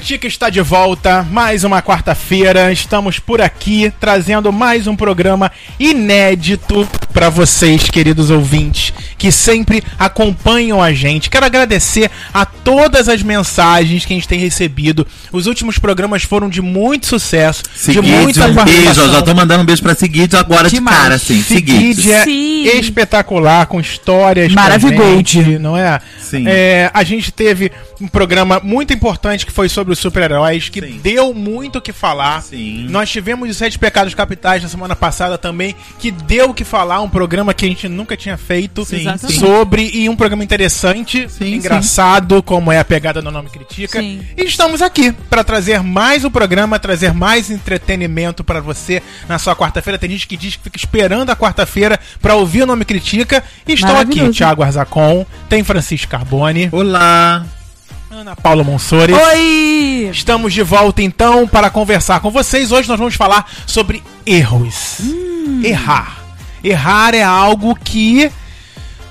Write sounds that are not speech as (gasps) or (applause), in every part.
Critica está de volta, mais uma quarta-feira. Estamos por aqui trazendo mais um programa inédito para vocês, queridos ouvintes, que sempre acompanham a gente. Quero agradecer a todas as mensagens que a gente tem recebido. Os últimos programas foram de muito sucesso, Seguide, de muita um beijo. Eu já tô mandando um beijo pra Seguide agora de cara, assim. Seguide é Sim. espetacular, com histórias gente, não é? Sim. É, A gente teve um programa muito importante que foi sobre os super-heróis, que Sim. deu muito o que falar. Sim. Nós tivemos os Sete Pecados Capitais na semana passada também, que deu o que falar, um programa que a gente nunca tinha feito Sim, sobre, e um programa interessante, Sim, engraçado, como é a pegada do nome Critica. Sim. E estamos aqui para trazer mais um programa, trazer mais entretenimento para você na sua quarta-feira. Tem gente que diz que fica esperando a quarta-feira para ouvir o nome Critica. E estão aqui. Thiago Arzacon, tem Francisco Carbone, Olá. Ana Paula Monsores. Oi! Estamos de volta então para conversar com vocês. Hoje nós vamos falar sobre erros. Errar. Errar é algo que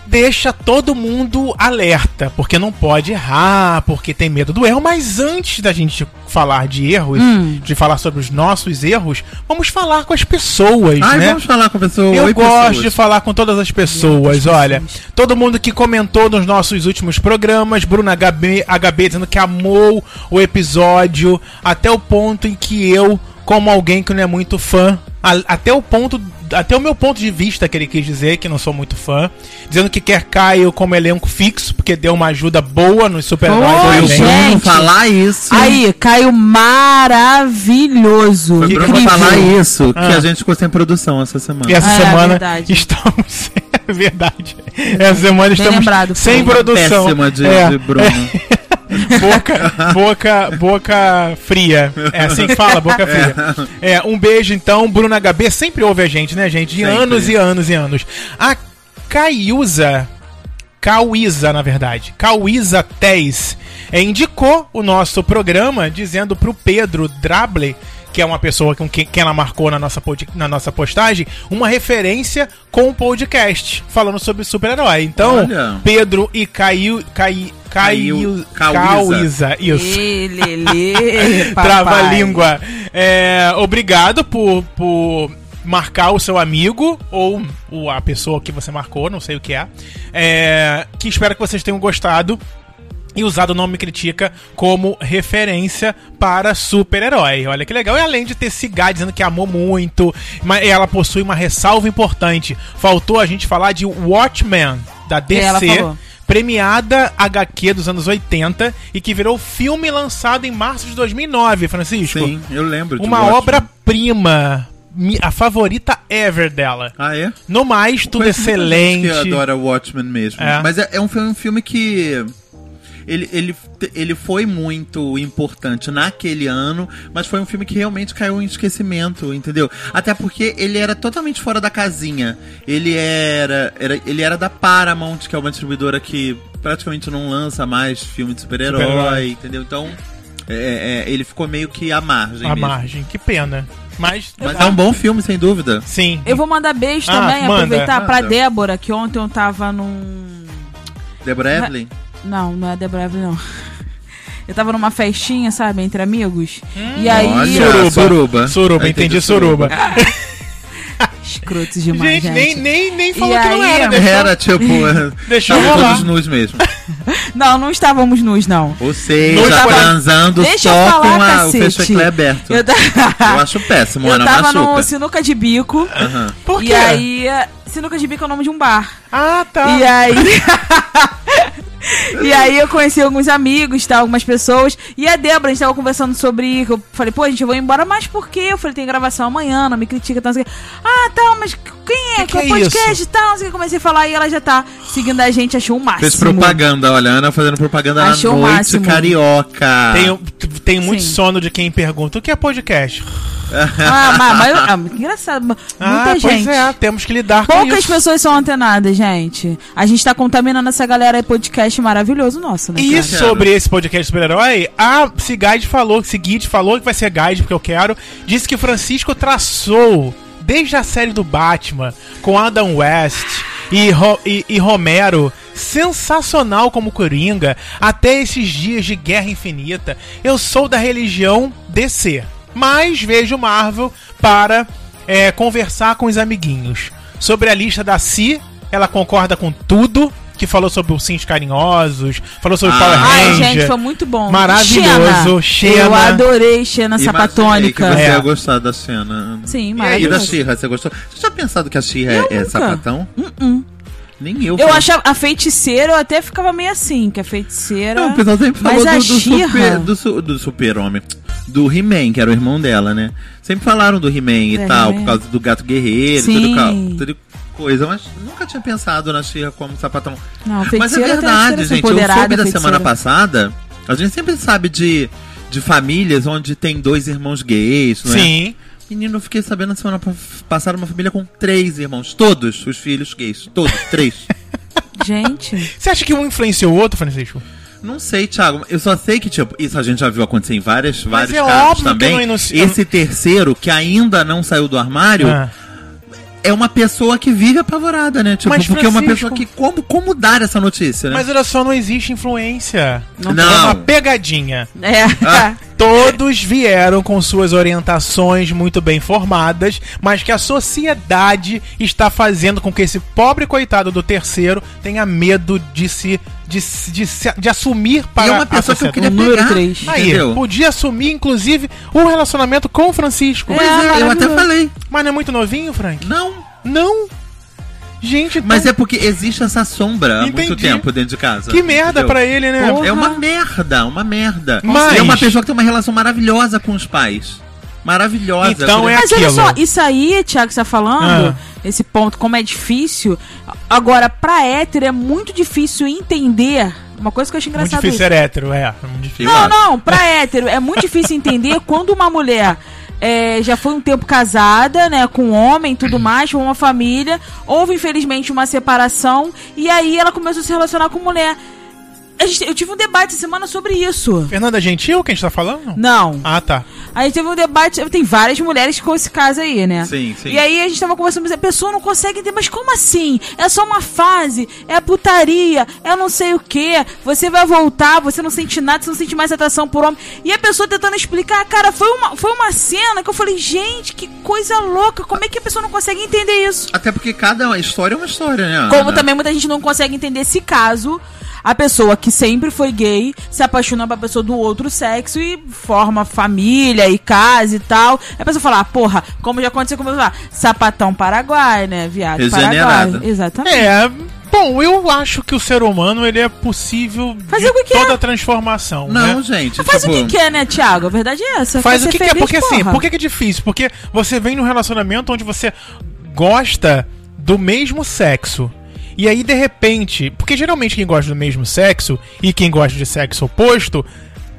deixa todo mundo alerta, porque não pode errar, porque tem medo do erro. Mas antes da gente falar de erros, Hum. de falar sobre os nossos erros, vamos falar com as pessoas, Ai, né? vamos falar com pessoa. Eu Oi, gosto pessoas. de falar com todas as pessoas, olha. Todo mundo que comentou nos nossos últimos programas, Bruna HB, HB dizendo que amou o episódio, até o ponto em que eu, como alguém que não é muito fã, a- até o ponto. Até o meu ponto de vista que ele quis dizer, que não sou muito fã, dizendo que quer Caio como elenco fixo, porque deu uma ajuda boa nos super-heróis. Foi Foi pra o gente. gente. Bruno falar isso. Aí, Caio maravilhoso. Foi Incrível. falar isso, que Ah. a gente ficou sem produção essa semana. E essa É, semana verdade. estamos. (laughs) É verdade. Essa semana estamos lembrado, sem produção. Péssima de, É, de Bruno. (laughs) boca, (laughs) boca, boca fria. É assim que fala, boca fria. É, um beijo então, Bruno HB sempre ouve a gente, né, gente? De Sempre. anos e anos e anos. A Caiusa, Cauísa, na verdade, Cauísa Tez, é, indicou o nosso programa dizendo pro Pedro Drable que é uma pessoa com quem, que ela marcou na nossa, pod- na nossa postagem, uma referência com o podcast, falando sobre super-herói. Então, Olha. Pedro e Caiu, Cai, Caiu, Caiu- Cauísa, isso. (laughs) Trava a língua. É, obrigado por, por marcar o seu amigo ou o- a pessoa que você marcou, não sei o que é. É, que espero que vocês tenham gostado e usado o nome Critica como referência para super-herói. Olha que legal. E além de ter Cigar dizendo que amou muito, mas ela possui uma ressalva importante. Faltou a gente falar de Watchmen, da ela DC falou. premiada HQ dos anos 80 e que virou filme lançado em março de 2009, Francisco. Sim, eu lembro. de Uma obra-prima, a favorita ever dela. Ah, é? No mais, tudo excelente. gente que adora Watchmen mesmo. É. Mas é, é um, filme, um filme que. Ele, ele, ele foi muito importante naquele ano, mas foi um filme que realmente caiu em esquecimento, entendeu? Até porque ele era totalmente fora da casinha. Ele era, era, ele era da Paramount, que é uma distribuidora que praticamente não lança mais filme de super-herói, Super-herói. entendeu? Então, é, é, ele ficou meio que à margem. A mesmo. margem, que pena. Mas, Mas é um bom filme, sem dúvida. Sim. Eu vou mandar beijo Ah, também, manda, aproveitar pra manda. Débora, que ontem eu tava num. Deborah Evelyn? Não, não é Débora Evelyn, não. Eu tava numa festinha, sabe, entre amigos. e aí. Olha, Suruba. Suruba. Suruba, Eu entendi suruba. Escrotos demais, Gente, gente. nem, nem, nem falou E que não aí, era. Deixou, Era tipo. (laughs) deixou tava rolar. todos nus mesmo. (laughs) Não, não estávamos nus, não. Ou seja, Nus pra- transando Deixa eu só falar, com a, o fecheclé aberto. Eu, Eu, acho péssimo, eu Ana tava no machuca. Sinuca de Bico. Por quê? E aí. Sinuca de Bico é o nome de um bar. Ah, tá. E aí. (laughs) e aí eu conheci alguns amigos, tá, algumas pessoas. E a Débora, a gente tava conversando sobre. Eu falei, pô, a gente, eu vou embora, mas por quê? Eu falei, tem gravação amanhã, não me critica, tal, não sei o quê. Ah, tá, mas quem é? Que que Qual é podcast isso? e tal? Não sei o que. Comecei a falar e ela já tá seguindo a gente, achou o máximo. Fez propaganda, olha, a Ana fazendo propaganda Achou o na noite máximo. carioca. Tem, tem muito Sim. sono de quem pergunta o que é podcast. Ah, mas, mas ah, que engraçado. Muita ah, gente. pois é, temos que lidar com Poucas isso. pessoas são antenadas, gente. A gente tá contaminando essa galera aí, podcast maravilhoso nosso, né? E cara? sobre esse podcast super-herói, a Ciguide falou, Ciguide falou que vai ser guide, porque eu quero. Disse que Francisco traçou, desde a série do Batman, com Adam West e, Ro- e- e Romero, sensacional como Coringa até esses dias de Guerra Infinita. Eu sou da religião DC, mas vejo Marvel para é, conversar com os amiguinhos. Sobre a lista da Si, ela concorda com tudo. Que falou sobre os sims carinhosos, falou sobre Ah. Power Ai, Ranger. gente, foi muito bom. Maravilhoso, Xena. Eu adorei Xena sapatônica. Que você É. ia gostar da cena. Sim, E aí, da maravilhoso. Xirra, você gostou? Você já pensado que a Xirra é, é sapatão? Uh-uh. Nem eu. Eu achava a feiticeira, eu até ficava meio assim, que a feiticeira. Não, o pessoal sempre falou do, do super, do, do super-homem. Do He-Man, que era o irmão dela, né? Sempre falaram do He-Man e É, tal, por causa do gato guerreiro, Sim. tudo, cal- tudo coisa. Mas nunca tinha pensado na Xirra como sapatão. Não, Mas é verdade, gente. Eu soube da feiticeira. semana passada. A gente sempre sabe de, de famílias onde tem dois irmãos gays, não é? Sim. Menino, eu fiquei sabendo na semana pa- passada uma família com três irmãos. Todos os filhos gays. Todos, três. (laughs) Gente, Você acha que um influenciou o outro, Francisco? Não sei, Thiago. Eu só sei que, tipo, isso a gente já viu acontecer em várias, vários é casos óbvio que também. não inici- Esse terceiro, que ainda não saiu do armário, Ah. É uma pessoa que vive apavorada, né? Tipo, Mas, porque é uma pessoa que. Como, como dar essa notícia, né? Mas olha só, não existe influência. Não tem. É uma Não. pegadinha. é. Ah. Todos vieram com suas orientações muito bem formadas, mas que a sociedade está fazendo com que esse pobre coitado do terceiro tenha medo de se de, de, de assumir para e é uma pessoa a que eu queria número pegar, três. Aí, entendeu? podia assumir, inclusive, o relacionamento com o Francisco. Pois é, eu até falei. Mas não é muito novinho, Frank? Não. Não. Gente, Mas então, é porque existe essa sombra há muito Entendi. tempo dentro de casa. que merda entendeu? pra ele, né? Porra. É uma merda, uma merda. Mas- E é uma pessoa que tem uma relação maravilhosa com os pais. Maravilhosa. Então é Mas olha aquilo. só, isso aí, Thiago, que você tá falando, Ah. esse ponto, como é difícil. Agora, pra hétero é muito difícil entender. Uma coisa que eu acho Muito engraçado. difícil isso. ser hétero, é. é muito difícil. Eu Não, não, pra (laughs) hétero é muito difícil entender quando uma mulher é, já foi um tempo casada, né, com um homem e tudo mais, com uma família, houve infelizmente uma separação e aí ela começou a se relacionar com mulher. A gente- eu tive um debate essa semana sobre isso. Fernanda Gentil, quem a gente tá falando? Não. Ah, tá. A gente teve um debate, tem várias mulheres com esse caso aí, né? Sim, sim. E aí a gente tava conversando, mas a pessoa não consegue entender, mas como assim? É só uma fase, é putaria, é não sei o que. Você vai voltar, você não sente nada, você não sente mais atração por homem. E a pessoa tentando explicar, cara, foi uma, foi uma cena que eu falei, gente, que coisa louca, como é que a pessoa não consegue entender isso? Até porque cada história é uma história, né? Como Ana? também muita gente não consegue entender esse caso. A pessoa que sempre foi gay se apaixona pra pessoa do outro sexo e forma família e casa e tal. A pessoa fala, ah, porra, como já aconteceu com o meu sapatão paraguai, né, viado? Paraguai. Exatamente. É, bom, eu acho que o ser humano ele é possível Fazer de o que quer. toda a transformação, Não, né? gente. Faz tipo, o que quer, né, Thiago? A verdade é essa. Faz Quer o que quer, feliz, porque assim, porra. por que que é difícil? Porque você vem num relacionamento onde você gosta do mesmo sexo. E aí, de repente, porque geralmente quem gosta do mesmo sexo e quem gosta de sexo oposto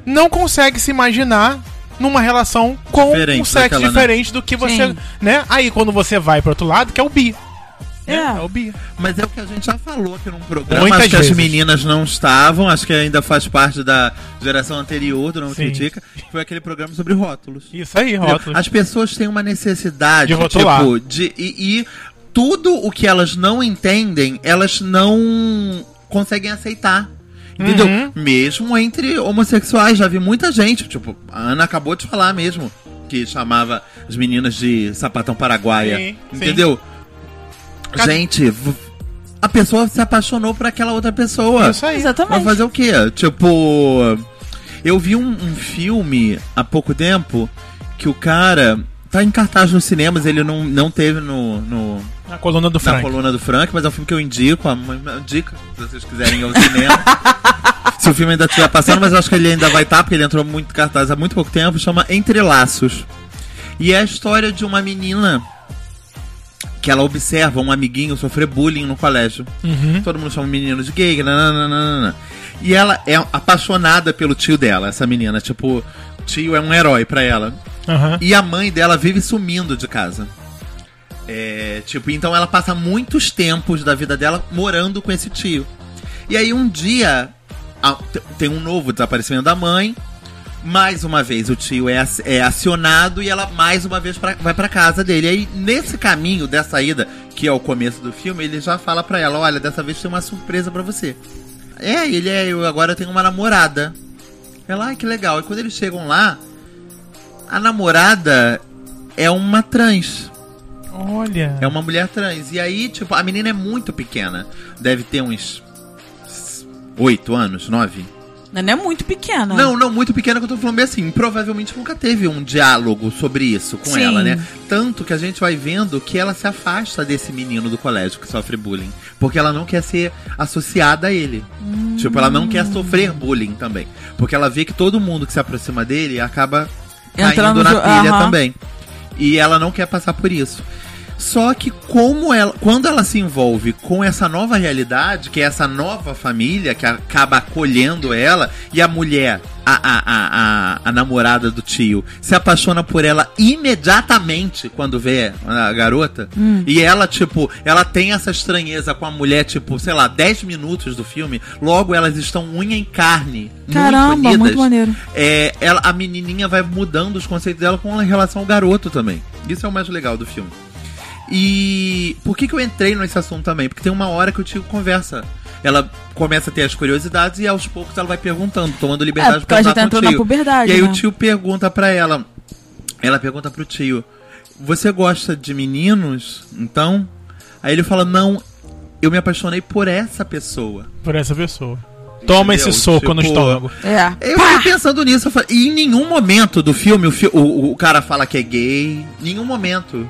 não consegue se imaginar numa relação com Diferente um sexo daquela, né? diferente do que você, Sim. né? Aí quando você vai pro outro lado, que é o bi. né? É. É o bi. Mas é o que a gente já falou aqui num programa. Muitas acho que vezes. as meninas não estavam, acho que ainda faz parte da geração anterior do Não Sim. Critica. Foi aquele programa sobre rótulos. Isso aí, rótulos. As pessoas têm uma necessidade De rotular. tipo, de e, e tudo o que elas não entendem, elas não conseguem aceitar. Entendeu? Uhum. Mesmo entre homossexuais, já vi muita gente, tipo, a Ana acabou de falar mesmo, que chamava as meninas de sapatão paraguaia. Sim, sim. entendeu? Ca- Gente, a pessoa se apaixonou por aquela outra pessoa. Isso aí. Vai Exatamente. fazer o quê? Tipo, eu vi um, um filme há pouco tempo que o cara tá em cartaz nos cinemas, ele não, não teve no, no- Na coluna do na Frank. coluna do Frank, mas é um filme que eu indico, a uma dica, se vocês quiserem ir ao cinema. (laughs) se o filme ainda estiver passando, mas eu acho que ele ainda vai estar, porque ele entrou muito cartaz há muito pouco tempo, chama Entre Laços. E é a história de uma menina que ela observa um amiguinho sofrer bullying no colégio. Uhum. Todo mundo chama o menino de gay, nananana. E ela é apaixonada pelo tio dela, essa menina. Tipo, o tio é um herói pra ela. Aham. E a mãe dela vive sumindo de casa. É, tipo, então ela passa muitos tempos da vida dela morando com esse tio. E aí um dia tem um novo desaparecimento da mãe. Mais uma vez o tio é, é acionado e ela mais uma vez pra- vai pra casa dele. Aí nesse caminho dessa ida, que é o começo do filme, ele já fala pra ela: Olha, dessa vez tem uma surpresa pra você. É, ele é, eu agora tenho uma namorada. Ela, ai que legal. E quando eles chegam lá, a namorada é uma trans. Olha. É uma mulher trans. E aí, tipo, a menina é muito pequena. Deve ter uns. oito anos, nove. Não é muito pequena. Não, não, muito pequena que eu tô falando bem assim. Provavelmente nunca teve um diálogo sobre isso com Sim. ela, né? Tanto que a gente vai vendo que ela se afasta desse menino do colégio que sofre bullying. Porque ela não quer ser associada a ele. Tipo, ela não quer sofrer bullying também. Porque ela vê que todo mundo que se aproxima dele acaba Entrando caindo na pilha aham. também. E ela não quer passar por isso. Só que como ela, quando ela se envolve com essa nova realidade, que é essa nova família que acaba acolhendo ela, e a mulher, a, a, a, a, a namorada do tio, se apaixona por ela imediatamente quando vê a garota, e ela, tipo, ela tem essa estranheza com a mulher, tipo, sei lá, 10 minutos do filme, logo elas estão unha em carne. Caramba, muito maneiro. É, ela, a menininha vai mudando os conceitos dela com relação ao garoto também. Isso é o mais legal do filme. E por que, que eu entrei nesse assunto também? Porque tem uma hora que o tio conversa. Ela começa a ter as curiosidades e aos poucos ela vai perguntando, tomando liberdade É, porque ela já tá entrando na puberdade, E aí né? o tio pergunta pra ela. Ela pergunta pro tio: Você gosta de meninos? Então? Aí ele fala: Não, eu me apaixonei por essa pessoa. Por essa pessoa. Toma Entendeu? esse soco no Tipo, estômago. É. Eu fiquei pensando nisso, eu falei, e em nenhum momento do filme o, fi- o, o cara fala que é gay. Nenhum momento.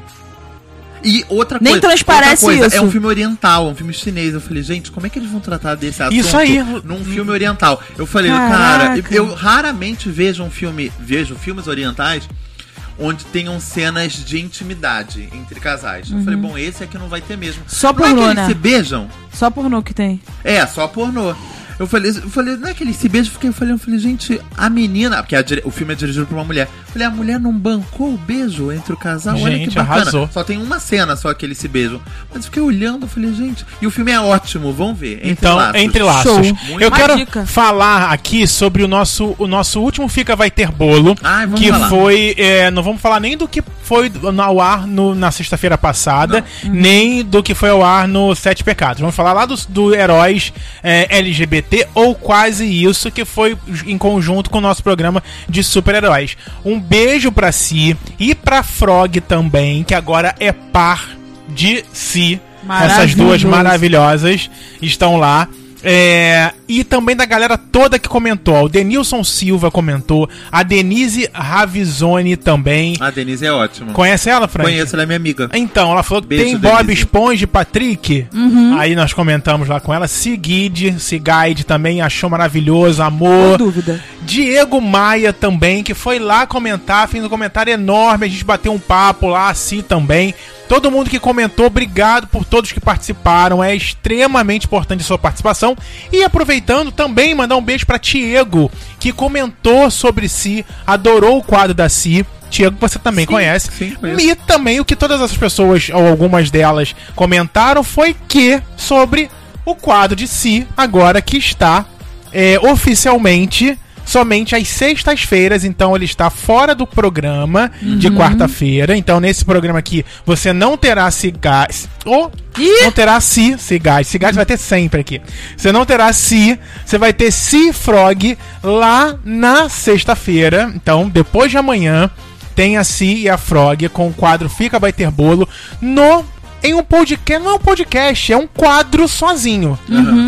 E outra Nem coisa. transparece outra coisa, isso. É um filme oriental, um filme chinês. Eu falei, gente, como é que eles vão tratar desse assunto Isso aí. num filme oriental? Eu falei, Caraca. cara, eu, raramente vejo um filme, vejo filmes orientais onde tenham cenas de intimidade entre casais. Eu falei, bom, esse aqui não vai ter mesmo. Uhum. Só não é que pornô, eles né? se beijam? Só pornô que tem. É, só pornô. Eu falei, eu falei, não é que eles se beijam? Eu fiquei, eu falei, eu falei, gente, a menina. Porque a o filme é dirigido por uma mulher. Eu falei, a mulher não bancou o beijo entre o casal? Olha que Gente, bacana. arrasou. Só tem uma cena só que eles se beijam. Mas eu fiquei olhando, eu falei, gente. E o filme é ótimo, vamos ver. Entre Então, laços. entre laços. Eu Uma quero dica. falar aqui sobre o nosso, o nosso último Fica Vai Ter Bolo. Ai, vamos que falar. foi. é, não vamos falar nem do que foi do- ao ar no- na sexta-feira passada, nem do que foi ao ar no Sete Pecados. Vamos falar lá dos do Heróis é, LGBT, ou quase isso, que foi em conjunto com o nosso programa de super-heróis. Um beijo pra si e pra Frog também, que agora é par de si. Essas duas maravilhosas estão lá. É, e também da galera toda que comentou. ó, O Denilson Silva comentou. A Denise Ravizoni também. A Denise é ótima. Conhece ela, Frank? Conheço, ela é minha amiga. Então, ela falou que Beijo, tem Bob Denise. Esponja e Patrick. Uhum. Aí nós comentamos lá com ela. Sigide, Sigide também achou maravilhoso, Sem amor. dúvida. Diego Maia também, que foi lá comentar, fez um comentário enorme, a gente bateu um papo lá, assim também. Todo mundo que comentou, obrigado por todos que participaram, é extremamente importante a sua participação. E aproveitando também, mandar um beijo pra Diego, que comentou sobre si, adorou o quadro da Si. Diego, você também Sim, conhece. sim, conheço. e também o que todas essas pessoas, ou algumas delas, comentaram foi que sobre o quadro de Si, agora que está é, oficialmente somente às sextas-feiras, então ele está fora do programa de quarta-feira. Então nesse programa aqui você não terá cigás. Ou Ih! não terá si, cigás. Cigás vai ter sempre aqui. Você não terá si, você vai ter si frog lá na sexta-feira. Então depois de amanhã tem a Si e a Frog com o quadro Fica Vai Ter Bolo no em um podcast, não é um podcast, é um quadro sozinho.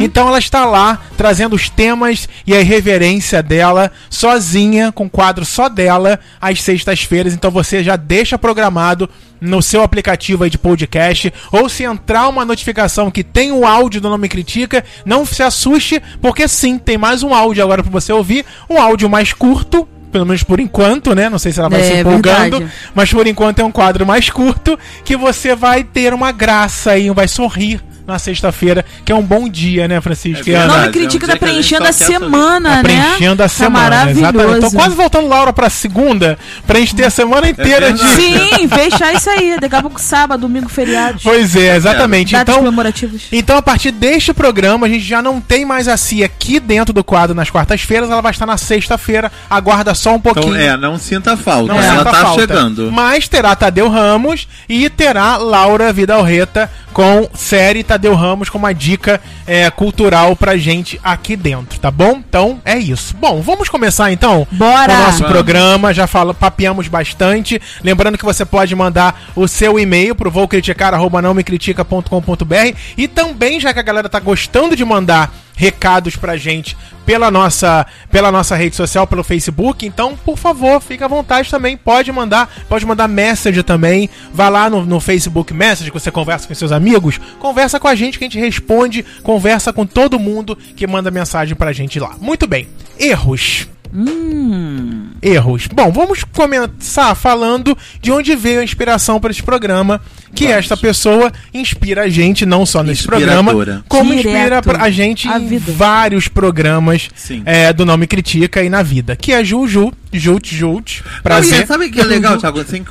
Então ela está lá trazendo os temas e a irreverência dela sozinha, com o quadro só dela, às sextas-feiras. Então você já deixa programado no seu aplicativo aí de podcast, ou se entrar uma notificação que tem o áudio do Nome Critica, não se assuste, porque sim, tem mais um áudio agora para você ouvir, um áudio mais curto, pelo menos por enquanto, né? Não sei se ela vai É, se empolgando, verdade. mas por enquanto é um quadro mais curto que você vai ter uma graça aí, vai sorrir na sexta-feira, que é um bom dia, né, Francisco? É e Ana? verdade. Nome Critica é um tá a preenchendo a sorrir. semana, Tá né? preenchendo a Tá semana, exatamente. maravilhoso. Tô quase voltando Laura pra segunda, pra gente ter a semana inteira de. verdade. Sim, (laughs) fechar isso aí. Daqui a pouco sábado, domingo, feriado. Pois é, exatamente. Datas Então, comemorativas. então, a partir deste programa, a gente já não tem mais a Cia aqui dentro do quadro nas quartas-feiras, ela vai estar na sexta-feira. Aguarda só um pouquinho. Então, é, não sinta falta. Não ela sinta tá falta. chegando. Mas terá Tadeu Ramos e terá Laura Vidalreta com série Tadeu Ramos com uma dica é, cultural pra gente aqui dentro, tá bom? Então é isso. Bom, vamos começar então Bora! o nosso Vamos. programa. Já fala, papeamos bastante. Lembrando que você pode mandar o seu e-mail pro voucriticar.com.br e também, já que a galera tá gostando de mandar recados pra gente pela nossa, pela nossa rede social, pelo Facebook. Então, por favor, fique à vontade também. Pode mandar, pode mandar message também. Vá lá no, no Facebook Message, que você conversa com seus amigos. Conversa com a gente que a gente responde. Conversa com todo mundo que manda mensagem pra gente lá. Muito bem. Erros. Hum. Erros. Bom, vamos começar falando de onde veio a inspiração para esse programa. Que Vamos. esta pessoa inspira a gente não só nesse programa, como Direto. inspira a gente A em vários programas é, do Nome Critica e na vida. Que é Juju, Jut. Não, Prazer. sabe o que é legal, (laughs) Thiago, sem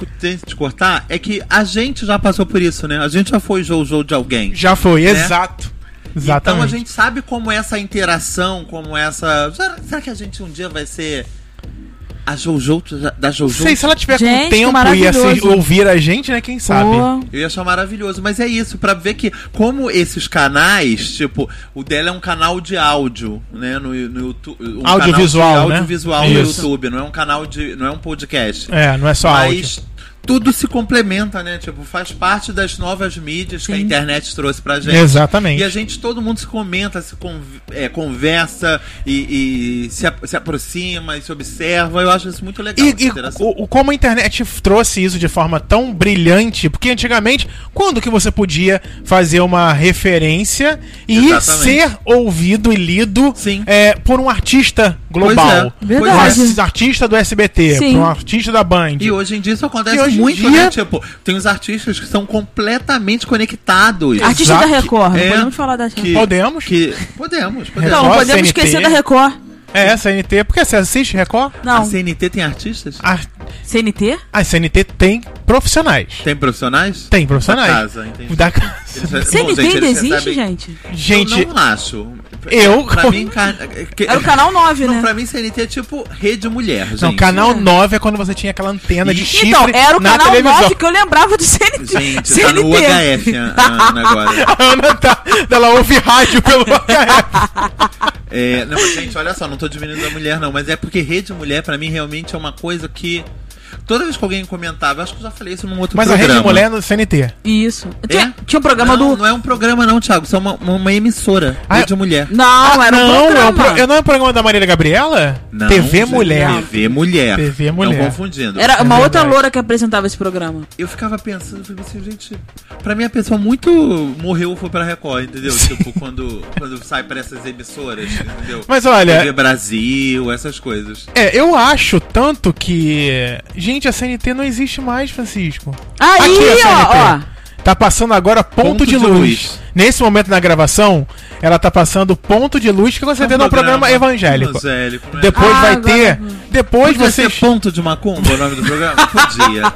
te cortar? É que a gente já passou por isso, né? A gente já foi Jojo de alguém. Já foi, Né? exato. Exatamente. Então a gente sabe como essa interação, como essa. Será, será que a gente um dia vai ser a Jojo da Jojo? Não sei se ela tiver Gente, com tempo e assim, ouvir a gente, né? Quem sabe? Eu ia achar maravilhoso, mas é isso, pra ver que como esses canais, tipo, o dela é um canal de áudio, né, no, no YouTube, um Audiovisual, canal de né? audiovisual no Isso. YouTube, não é um canal de, não é um podcast. É, não é só áudio. Tudo se complementa, né? Tipo, faz parte das novas mídias que a Sim. internet trouxe pra gente. Exatamente. E a gente, todo mundo se comenta, se con- é, conversa e, e se, se aproxima e se observa. Eu acho isso muito legal. essa E, e interação. o, o- como a internet trouxe isso de forma tão brilhante, porque antigamente, quando que você podia fazer uma referência e Exatamente. ser ouvido e lido Sim. é, por um artista global? Pois é. Um Verdade. ar- artista do SBT, Sim. por um artista da Band. E hoje em dia isso acontece Hoje em muito, dia- né? Tipo, tem os artistas que são completamente conectados. Artista Exato. da Record. É, não podemos falar da Record. que- Podemos? Que, podemos, podemos. Não, Record, podemos CNT. esquecer da Record. É, CNT. Porque você assiste Record? A Não. CNT tem artistas? A, CNT? a CNT tem profissionais. Tem profissionais? Tem profissionais. Da casa, entendi. Da casa. Eles- CNT gente, ainda existe, recebem- gente? Gente, Eu não acho. Eu- Pra mim, ca- Era o canal 9, Não, né? pra mim, CNT é tipo rede mulher, gente. não, canal 9 é quando você tinha aquela antena de chifre Então, era o na canal televisão. 9 que eu lembrava do CNT. Gente, tá no (laughs) UHF a- Ana agora. (laughs) A Ana tá. Ela ouve rádio pelo HF. (laughs) É, não, gente, olha só, não tô diminuindo a mulher, não, mas é porque rede mulher, pra mim, realmente é uma coisa que. Toda vez que alguém comentava, eu acho que eu já falei isso num outro Mas a programa. Rede Mulher é no CNT. Isso. Tinha, É? tinha um programa não, do. Não é um programa, não, Thiago. Isso é uma, uma emissora. Ah, Rede Mulher. Não, era um não, programa. é um pro- não é um programa da Marília Gabriela? Não, TV gente, Mulher. TV Mulher. TV Mulher. Não confundindo. Era uma É outra verdade. loura que apresentava esse programa. Eu ficava pensando, eu falei assim, gente, pra mim a pessoa muito morreu foi pra Record, entendeu? Tipo, quando, quando sai pra essas emissoras, entendeu? Mas olha- TV Brasil, essas coisas. É, eu acho tanto que. Gente, a CNT não existe mais, Francisco. Aí, Aqui a ó, ó. Tá passando agora ponto, Ponto de, de luz. luz. Nesse momento na gravação, ela tá passando ponto de luz que você É um tem num programa evangélico. Evangélico, né? Depois Ah, vai agora- ter. Depois Podia vocês. ser ponto de macumba o nome do programa? (laughs) Podia.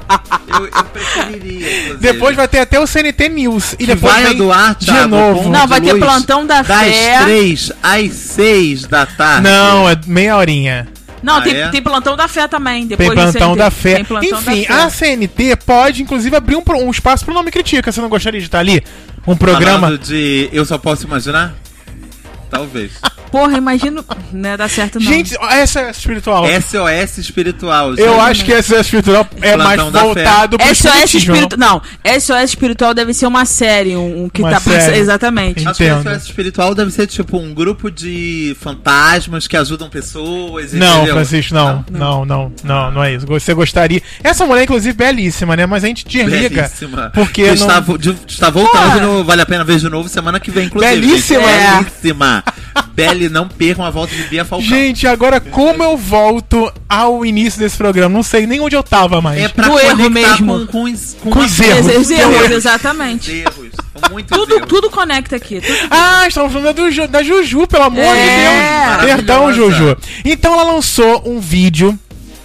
Eu, eu preferiria. inclusive. Depois vai ter até o CNT News. E Que depois vai vem do ar, de Thiago, novo. ponto Não, vai ter plantão da das fé. 3 às 6 da tarde. Não, é meia horinha. Não, Ah, tem, é? tem plantão da fé também. Depois Tem plantão da fé. Plantão Enfim, da a fé. CNT pode, inclusive, abrir um, um espaço pro Nome Critica. Você não gostaria de estar ali? Um programa. Falando de Eu Só Posso Imaginar? Talvez. (laughs) Porra, imagino. Não ia dar certo, não. Gente, essa é espiritual. SOS espiritual. Eu gente. acho que essa espiritual é mais Plantão da voltado pro SOS espiritismo. espiritual. Não, SOS espiritual deve ser uma série, um, um que Uma tá passando. série. Exatamente. Acho que Entendo. SOS espiritual deve ser tipo um grupo de fantasmas que ajudam pessoas. Não, entendeu? Francisco, não. Não, não, não, não é isso. Você gostaria. Essa mulher, inclusive, belíssima, né? Mas a gente desliga. Belíssima. Porque Que não. está, vo- de- está voltando Porra. no Vale a Pena Ver de novo semana que vem, inclusive. Belíssima. gente. É. Belíssima. Belly, não percam a volta de Bia Falcão. Gente, agora como eu volto ao início desse programa? Não sei nem onde eu tava mais. é pra no erro mesmo. com, com, os- com, os erros. Os erros, exatamente. erros. (laughs) Muitos Tudo, erros. tudo conecta aqui. tudo- Ah, estamos falando da, Ju- da Juju, pelo amor É. de Deus. Perdão. Juju. Então ela lançou um vídeo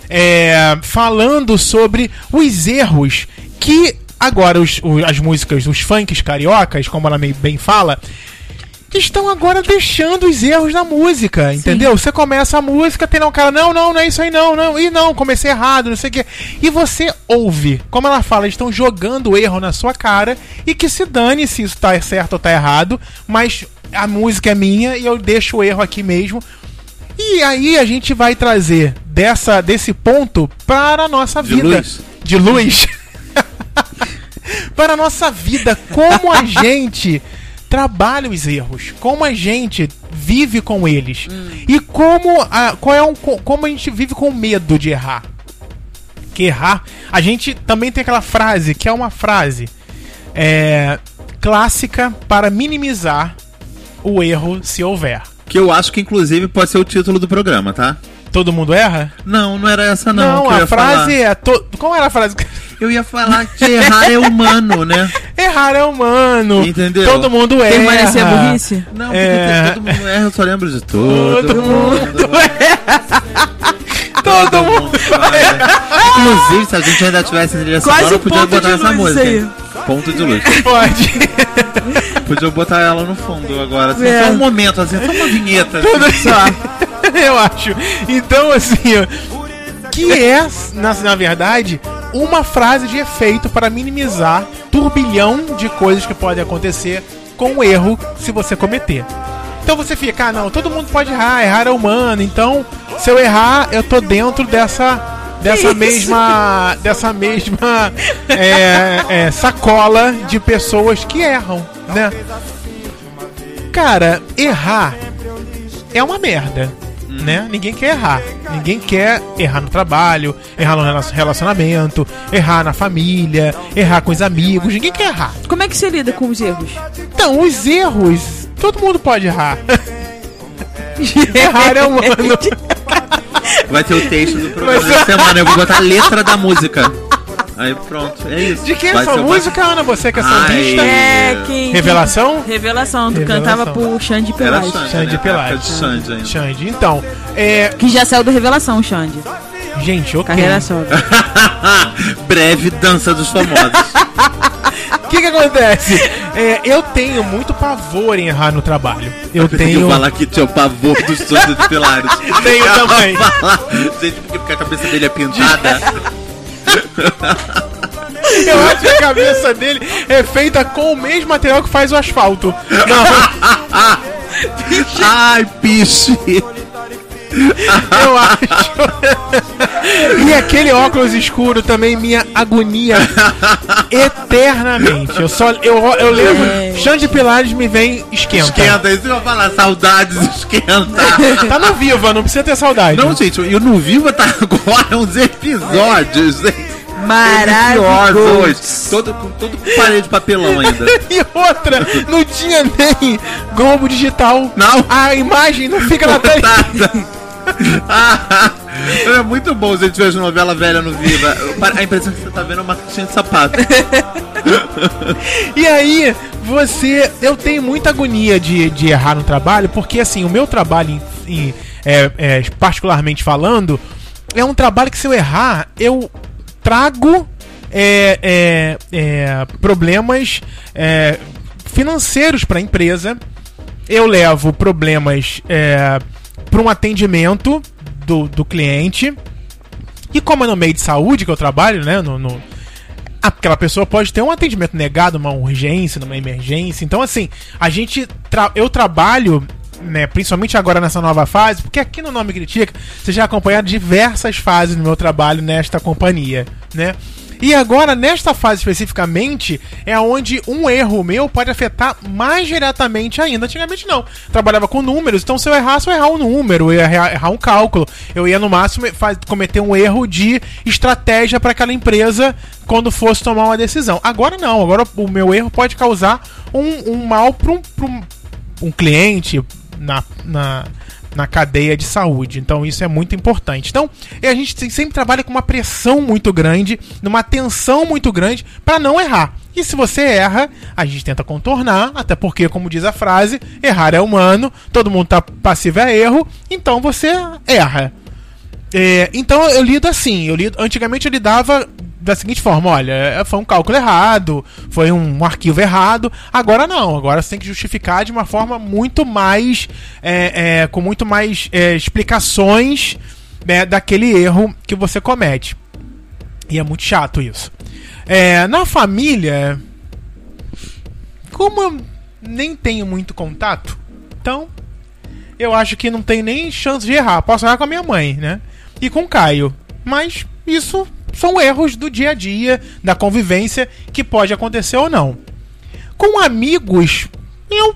é, falando sobre os erros que agora os, o- as músicas, os funks cariocas, como ela meio bem fala, estão agora deixando os erros na música, entendeu? Você começa a música, tem lá um cara, não, não, não é isso aí não, não, e não, comecei errado, não sei o quê. E você ouve, como ela fala, eles estão jogando o erro na sua cara e que se dane se isso tá certo ou tá errado, mas a música é minha e eu deixo o erro aqui mesmo. E aí a gente vai trazer dessa, desse ponto para a nossa De vida. luz. De luz. (laughs) para a nossa vida, como a (laughs) gente trabalha os erros, como a gente vive com eles e como a, qual é um, co- como a gente vive com medo de errar. Que errar, a gente também tem aquela frase que é uma frase é, clássica para minimizar o erro se houver. Que eu acho que, inclusive, pode ser o título do programa, tá? Todo mundo erra? Não, não era essa não. Não, que eu a ia frase falar. é. To... Qual era a frase? Eu ia falar que errar é humano, né? (laughs) Errar é humano. Entendeu? Todo mundo erra. Permanecer a burrice? Não, porque É. todo mundo erra, eu só lembro de todo. Todo mundo (laughs) Todo mundo. erra. Inclusive, se a gente ainda tivesse trilha sonora, um podia botar essa música. aí. Ponto de luz. (laughs) Pode. Podia botar ela no fundo agora. Assim, É. Só um momento, assim, só uma vinheta. assim. Só. (laughs) Eu acho. Então, assim, ó, que é, na, na verdade, uma frase de efeito para minimizar turbilhão de coisas que podem acontecer com o erro se você cometer. Então você fica, ah, não, todo mundo pode errar, errar é humano, então se eu errar, eu tô dentro dessa dessa mesma dessa mesma é, é, sacola de pessoas que erram, né? Cara, errar é uma merda, né? Ninguém quer errar. Ninguém quer errar no trabalho, errar no rela- relacionamento, errar na família, errar com os amigos. Ninguém quer errar. Como é que você lida com os erros? Então, os erros, todo mundo pode errar. (laughs) errar é humano. Vai ter o texto do programa da semana. Eu vou botar a letra da música. Aí pronto, é isso. De quem é essa música, Ana? Você que é Ai. sambista? É, quem. Revelação? Revelação, tu Revelação. cantava por Xande Era Pelaz. Xande, Xande né? De Xande ainda. Xande. Então, é. Que já saiu do Revelação, Xande. Gente, ok. Carreira solo. (laughs) Breve dança dos famosos. O (laughs) que que acontece? É, eu tenho muito pavor em errar no trabalho. Eu que tenho. falar que tinha o pavor dos sonhos dos pilares. (laughs) Tenho também. fala, Gente, porque, porque a cabeça dele é pintada. Eu acho que a cabeça dele é feita com o mesmo material que faz o asfalto. Não, Ai, piche. eu acho. E aquele óculos escuro também, minha agonia eternamente. Eu só. Eu, eu lembro. É. Xande Pilares me vem esquenta. Esquenta, isso que eu ia falar, saudades (laughs) esquenta. Tá no Viva, não precisa ter saudade. Não, gente, eu no Viva tá agora uns episódios, hein? Maravilhoso. Deliciosos. Todo, com- todo com parede de papelão ainda. (laughs) E outra, não tinha nem Globo Digital. Não. A imagem não fica na (laughs) tela. (laughs) É muito bom se a gente veja novela velha no Viva. A impressão que você tá vendo é uma caixinha de sapato. (laughs) E aí, você. Eu tenho muita agonia de, de errar no trabalho, porque assim, o meu trabalho, em, em- é, é, particularmente falando, é um trabalho que se eu errar, eu trago é, é, é, problemas é, financeiros para a empresa. Eu levo problemas para um atendimento do, do cliente. E como é no meio de saúde que eu trabalho, né? No, no- aquela pessoa pode ter um atendimento negado, uma urgência, numa emergência. Então, assim, a gente. tra- eu trabalho, né, principalmente agora nessa nova fase, porque aqui no Nome Critica, você já acompanhou diversas fases do meu trabalho nesta companhia, né? E agora, nesta fase especificamente, é onde um erro meu pode afetar mais diretamente ainda. Antigamente não. Trabalhava com números, então se eu errasse, eu ia errar um número, eu ia errar, um cálculo. Eu ia, no máximo, cometer um erro de estratégia para aquela empresa quando fosse tomar uma decisão. Agora não, agora o meu erro pode causar um, um mal para um, um, um cliente, na, na, na cadeia de saúde. Então isso é muito importante. Então a gente sempre trabalha com uma pressão muito grande, numa tensão muito grande para não errar. E se você erra, a gente tenta contornar, até porque, como diz a frase, errar é humano, todo mundo tá passivo a erro, então você erra. É, então eu lido assim, eu lido, antigamente eu lidava da seguinte forma, olha, é, foi um cálculo errado, foi um, arquivo errado, agora não, agora você tem que justificar de uma forma muito mais, é, é, com muito mais é, explicações né, daquele erro que você comete. E é muito chato isso. É, na família, como eu nem tenho muito contato, então eu acho que não tem nem chance de errar. Posso errar com a minha mãe, né? E com o Caio. Mas isso são erros do dia a dia, da convivência, que pode acontecer ou não. Com amigos, eu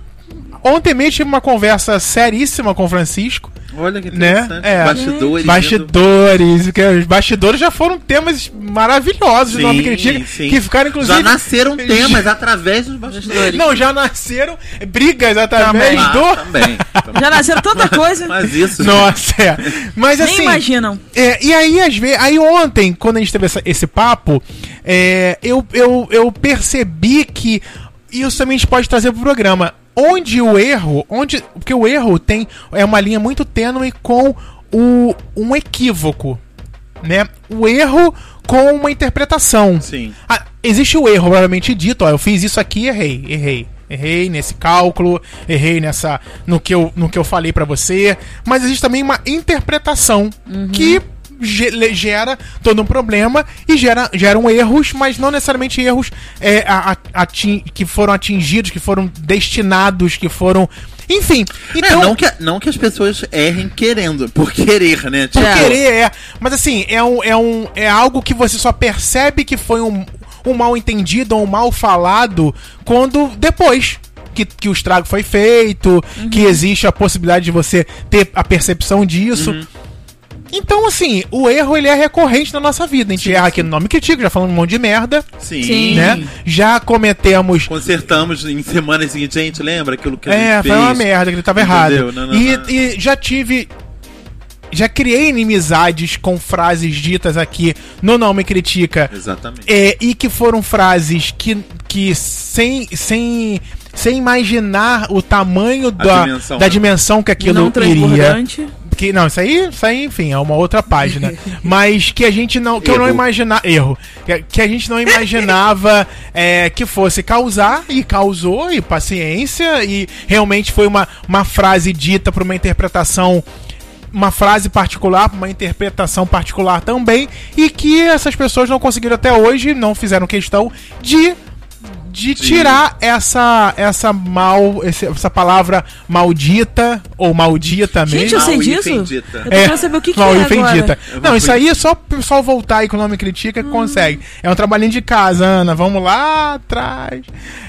ontem mesmo tive uma conversa seríssima com o Francisco. Olha que Né? interessante. É. Bastidores. Bastidores, que os bastidores já foram temas maravilhosos Sim, do Nome Critica, sim. que ficaram inclusive Já nasceram (laughs) temas através dos bastidores. Não, já nasceram brigas através Também. Ah, do também. também. Já nasceram tanta coisa. Mas isso. Nossa, é. Mas Nem assim, imaginam. É, e aí, às vezes, aí ontem, quando a gente teve essa- esse papo, é, eu, eu, eu percebi que isso também a gente pode trazer pro programa. Onde o erro, onde. Porque o erro tem. É uma linha muito tênue com o, um equívoco. Né? O erro com uma interpretação. Sim. Ah, existe o erro, provavelmente dito, ó, eu fiz isso aqui, errei, errei. Errei nesse cálculo, errei nessa no que eu, no que eu falei pra você, mas existe também uma interpretação que ge- le- gera todo um problema e gera, geram erros, mas não necessariamente erros é, a- a- que foram atingidos, que foram destinados, que foram. Enfim. Então, É, não, que, não que as pessoas errem querendo, por querer, né? por Tipo, querer é. Mas assim, é, um, é, um, é algo que você só percebe que foi um, um mal entendido ou um mal falado quando depois. Que, que o estrago foi feito, que existe a possibilidade de você ter a percepção disso. Então, assim, o erro ele é recorrente na nossa vida. A gente erra aqui no nome critico, já falando um monte de merda, Sim. Sim. né? Já cometemos Consertamos em semana seguinte, gente, lembra aquilo que a É, gente foi fez? uma merda, que ele tava Entendeu? errado. Não, não, e, não. e já tive. Já criei inimizades com frases ditas aqui no Não Me Critica. Exatamente. é, e que foram frases que, que sem, sem, sem imaginar o tamanho da, dimensão, da né? dimensão que aquilo não iria. Que, não, isso aí, isso aí, enfim, é uma outra página. (laughs) Mas que a gente não. Que eu não Erro. imaginava. Erro. Que, a gente não imaginava (laughs) é, que fosse causar, e causou, e paciência, e realmente foi uma, uma frase dita para uma interpretação. Uma frase particular, uma interpretação particular também, e que essas pessoas não conseguiram até hoje, não fizeram questão de de tirar essa essa mal esse- essa palavra maldita ou maldita Gente, mesmo. eu sei Mal disso. Eu tô querendo saber o que, que mal é ofendita. agora. Não, isso aí é só o pessoal voltar aí com o nome critica que consegue. É um trabalhinho de casa, Ana. Vamos lá atrás.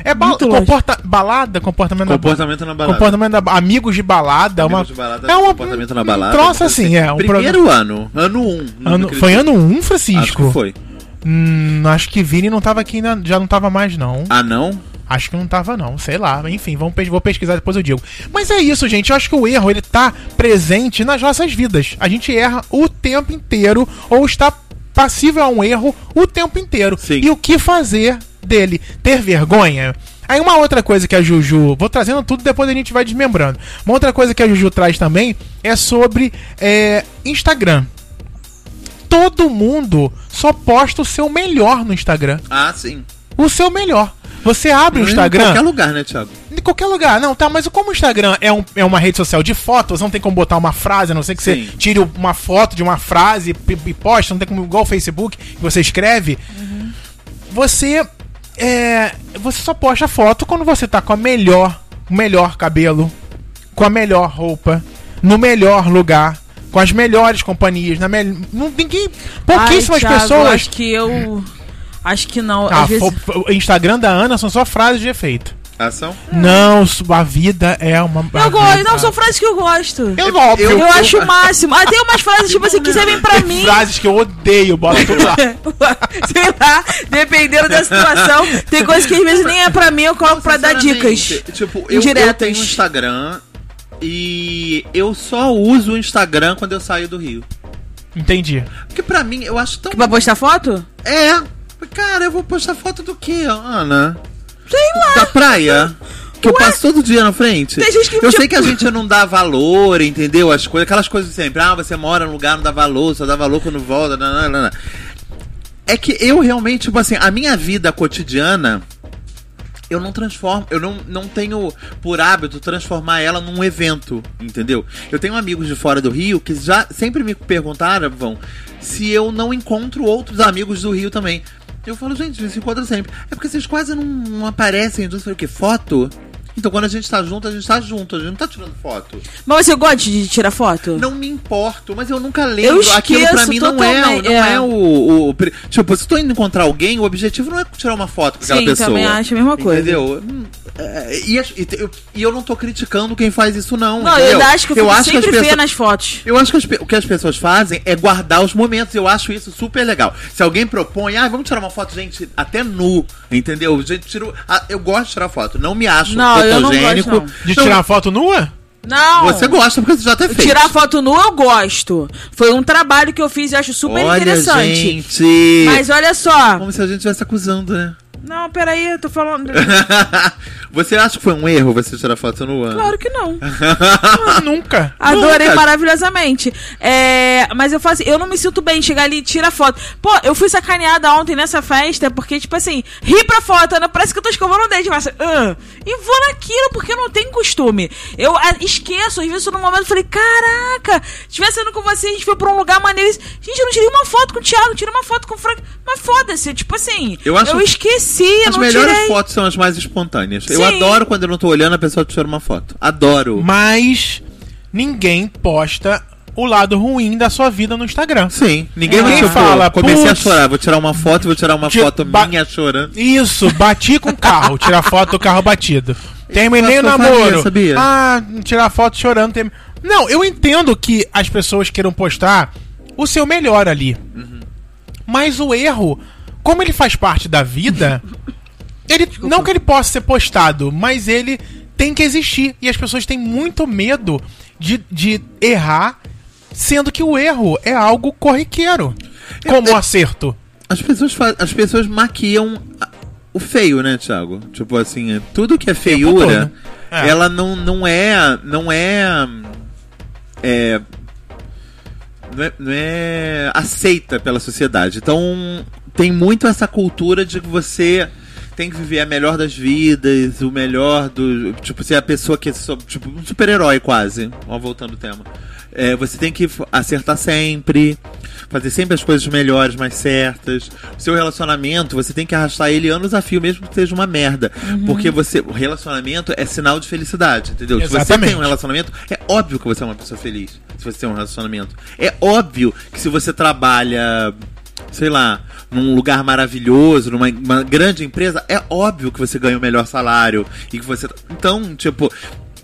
É ba comporta balada, comportamento, Comportamento na da balada. comportamento da amigos de balada, Amigos uma de balada, é uma comportamento na balada. Um troço assim, é, um Primeiro ano, ano 1. Um, Ano, foi ano 1, um, Acho Francisco? que foi. Hum, acho que Vini não tava aqui, ainda, já não tava mais, não. Ah, não? Acho que não tava, não. Sei lá. Enfim, vamos, pes- vou pesquisar depois eu digo. Mas é isso, gente. Eu acho que o erro, ele tá presente nas nossas vidas. A gente erra o tempo inteiro ou está passível a um erro o tempo inteiro. Sim. E o que fazer dele? Ter vergonha? Aí uma outra coisa que a Juju... Vou trazendo tudo, depois a gente vai desmembrando. Uma outra coisa que a Juju traz também é sobre é, Instagram. Todo mundo só posta o seu melhor no Instagram. Ah, sim. O seu melhor. Você abre o Em Instagram... qualquer lugar, né, Thiago? Em qualquer lugar. Não, tá, mas como o Instagram é, um- é uma rede social de fotos, não tem como botar uma frase, a não ser que Sim. você tire uma foto de uma frase e, e posta, não tem como igual o Facebook, que você escreve. Você. É, você só posta foto quando você tá com a melhor. O melhor cabelo, com a melhor roupa, no melhor lugar, com as melhores companhias, na mel... não, ninguém. Pouquíssimas Ai, Thiago, pessoas. Acho que eu. Acho que não. Ah, vezes... o Instagram da Ana são só frases de efeito. Ação? Não, a vida é uma. Eu gosto. Não, são frases que eu gosto. Eu, óbvio. Eu, eu- acho o máximo. Ah, tem umas frases, tipo assim, que servem pra Tem mim. frases que eu odeio, bota tudo lá. (laughs) Sei lá, dependendo da situação. Tem coisas que às vezes nem é pra mim, eu coloco pra dar dicas. Tipo, eu, eu tenho Instagram E eu só uso o Instagram quando eu saio do Rio. Entendi. Porque pra mim, eu acho tão. Pra postar foto? É. Cara, eu vou postar foto do quê, Ana? Sei lá. Da praia? Que eu passo todo dia na frente. Tem gente que, eu sei que a gente não dá valor, entendeu? As coisas, aquelas coisas sempre. Ah, você mora num lugar, não dá valor, só dá valor quando volta. Não, não, não, não. É que eu realmente, tipo assim, a minha vida cotidiana, eu não transformo, eu não, não tenho por hábito transformar ela num evento, entendeu? Eu tenho amigos de fora do Rio que já sempre me perguntaram, vão, se eu não encontro outros amigos do Rio também. Eu falo, gente, a gente se encontra sempre. É porque vocês quase não, não aparecem juntos. Eu falei, o quê? Foto? Então quando a gente tá junto, a gente tá junto, a gente não tá tirando foto. Mas você gosta de tirar foto? Não me importo, mas eu nunca lembro. Eu Aquilo pra esqueço mim não é, não é, é. o, o, o- Tipo, se eu tô indo encontrar alguém, o objetivo não é tirar uma foto com aquela Sim, pessoa. também acho a mesma coisa. Entendeu? Hum, é, E, as- e eu, e eu não tô criticando quem faz isso, não. Não, entendeu? eu acho que eu, fico acho que sempre as feia pessoas- nas fotos. eu acho que as o que as pessoas fazem é guardar os momentos. Eu acho isso super legal. Se alguém propõe, ah, vamos tirar uma foto, gente, até nu, entendeu? Gente, tiro, ah, eu gosto de tirar foto. Não me acho Não, eu não fotogênico. gosto, De Não, tirar foto nua? Não. Você gosta porque você já até fez. Tirar foto nua eu gosto. Foi um trabalho que eu fiz e acho super Olha, interessante. gente. Mas olha só. Como se a gente estivesse acusando, né? Não, peraí, eu tô falando. (laughs) você acha que foi um erro você tirar foto no ano? Claro que não. (laughs) Ah, nunca. Adorei Nunca. maravilhosamente. É, mas eu faço, eu não me sinto bem chegar ali e tirar foto. Pô, eu fui sacaneada ontem nessa festa, porque, tipo assim, ri pra foto, né? parece que eu tô escovando o dente, mas. ah, e vou naquilo, porque eu não tenho costume. Eu ah, esqueço, às vezes, no momento, eu falei, caraca, estivesse indo com você, a gente foi pra um lugar maneiro. Gente, eu não tirei uma foto com o Thiago, tirei uma foto com o Frank. Mas foda-se, tipo assim, Eu acho- esqueci, eu As não melhores tirei. fotos são as mais espontâneas. Eu Sim. Adoro quando eu não tô olhando a pessoa tira uma foto. Adoro. Mas ninguém posta o lado ruim da sua vida no Instagram. Sim. Ninguém É. vai tipo, Fala, comecei a "Putz, chorar, vou tirar uma foto, vou tirar uma foto minha chorando. Isso, bati com o carro, (laughs) tirar foto do carro batido. Terminei o namoro. sabia? Ah, tirar foto chorando. Não, eu entendo que as pessoas queiram postar o seu melhor ali. Mas o erro, como ele faz parte da vida, (laughs) ele não que ele possa ser postado, mas ele tem que existir. E as pessoas têm muito medo de, de errar, sendo que o erro é algo corriqueiro. Como o acerto. As pessoas, as pessoas maquiam a- o feio, né, Thiago? Tipo assim, é- tudo que é feiura. É. ela não, não é. Não é. É. Não é, não é aceita pela sociedade. Então, tem muito essa cultura de que você tem que viver a melhor das vidas, o melhor do. Tipo, ser a pessoa que é tipo, um super-herói quase. Ó, voltando ao tema. É, você tem que acertar sempre, fazer sempre as coisas melhores, mais certas. O seu relacionamento, você tem que arrastar ele anos a fio, mesmo que seja uma merda. Porque você. O relacionamento é sinal de felicidade, entendeu? Se você Exatamente. tem um relacionamento, é óbvio que você é uma pessoa feliz. Se você tem um relacionamento. É óbvio que se você trabalha, sei lá, num lugar maravilhoso, numa uma grande empresa, é óbvio que você ganha o melhor salário. E que você. Então, tipo.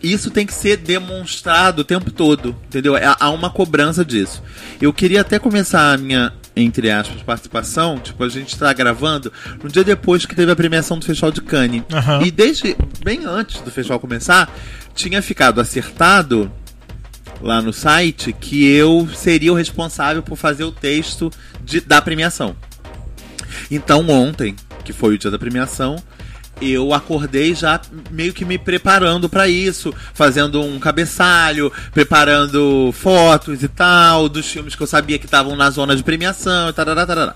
Isso tem que ser demonstrado o tempo todo, entendeu? É- Há uma cobrança disso. Eu queria até começar a minha, entre aspas, participação. Tipo, a gente tá gravando no dia depois que teve a premiação do Festival de Cannes. Aham. E desde bem antes do festival começar, tinha ficado acertado lá no site que eu seria o responsável por fazer o texto de- da premiação. Então ontem, que foi o dia da premiação, eu acordei já meio que me preparando pra isso, fazendo um cabeçalho, preparando fotos e tal, dos filmes que eu sabia que estavam na zona de premiação e tarará, tarará.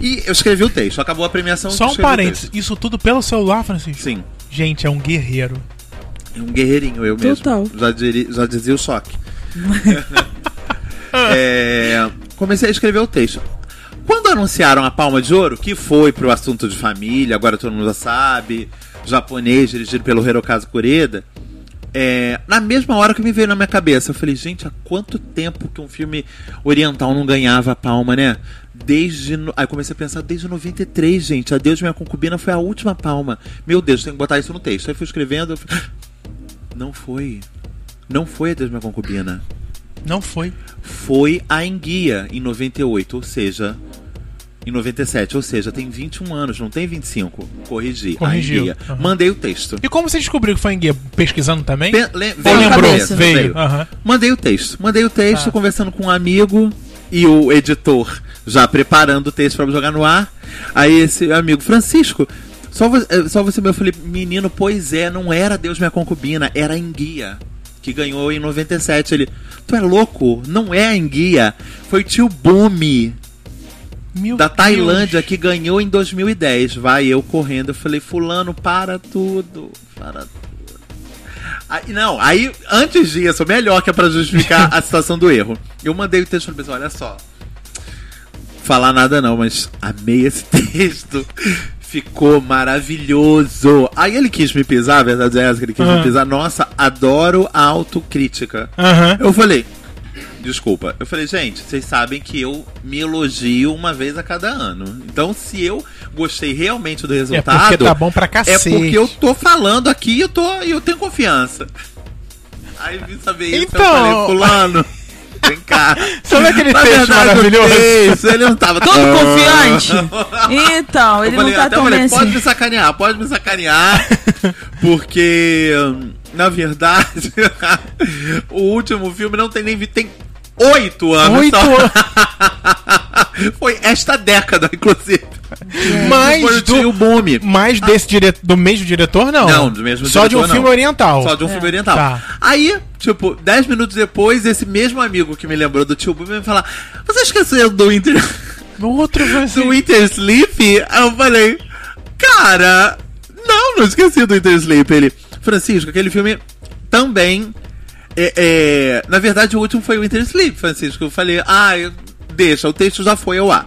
E eu escrevi o texto, acabou a premiação. Só um parênteses, isso tudo pelo celular, Francisco? Sim. Gente, é um guerreiro. É um guerreirinho, eu mesmo. Total. Já, diri- já dizia o choque. (laughs) É, comecei a escrever o texto. Quando anunciaram a Palma de Ouro, que foi pro assunto de família, agora todo mundo já sabe, japonês, dirigido pelo Hirokazu Kureda, é, na mesma hora que me veio na minha cabeça, eu falei, gente, há quanto tempo que um filme oriental não ganhava a Palma, né? Desde. no- Aí comecei a pensar, desde 93, gente. Adeus, minha concubina foi a última palma. Meu Deus, tenho que botar isso no texto. Aí fui escrevendo. eu não foi. Não foi Adeus, minha concubina. Não foi. Foi a Enguia, em 98. Ou seja, em 97, ou seja, tem 21 anos, não tem 25. Corrigi. Corrigiu. a. Aham. Mandei o texto. E como você descobriu que foi em guia? Pesquisando também? Pe- le- veio lembrou? cabeça, Veio. aham. Mandei o texto. Mandei o texto, Tá. conversando com um amigo e o editor já preparando o texto pra jogar no ar. Aí esse amigo, Francisco, só, vo- eh, só você meu. Eu falei, menino, pois é, não era Deus minha concubina, era a Enguia. Que ganhou em 97. Ele, tu é louco? Não é a Enguia. Foi tio Bumi, Meu da Deus. Tailândia, que ganhou em 2010. Vai, eu correndo. Eu falei, fulano, para tudo. Para tudo. Aí, não, aí, antes disso, melhor que é pra justificar (laughs) a situação do erro. Eu mandei o texto pra pessoa, olha só. Falar nada não, mas amei esse (laughs) texto. Ficou maravilhoso. Aí ele quis me pisar, a verdade é essa, que ele quis Ah. me pisar. Nossa, adoro a autocrítica. Aham. Eu falei, desculpa. Eu falei, gente, vocês sabem que eu me elogio uma vez a cada ano. Então, se eu gostei realmente do É resultado. porque tá bom pra é cacete. porque eu tô falando aqui e eu, tô, eu tenho confiança. Aí vim saber isso, Então- eu falei, fulano, vem cá. Sabe aquele Na texto verdade, maravilhoso? texto, ele não tava Todo tão- confiante? Então, ele falei, não tá tão falei, bem pode assim. me sacanear, pode me sacanear, (laughs) porque na verdade (laughs) o último filme não tem nem tem oito anos Oito só. (laughs) Foi esta década, inclusive. O do- tio Bumi. Mais desse dire... do mesmo diretor, não? Não, do mesmo Só de um diretor, filme não. oriental. Só de um filme oriental. Tá. Aí, tipo, dez minutos depois, esse mesmo amigo que me lembrou do tio Bumi me falar: Você esqueceu do Winter, Outro (laughs) do. Winter Sleep? Eu falei: Cara, não, não esqueci do Winter Sleep. Ele, Francisco, aquele filme também. É, é, na verdade, o último foi o Winter Sleep, Francisco. Eu falei: Ah, deixa, o texto já foi ao ar.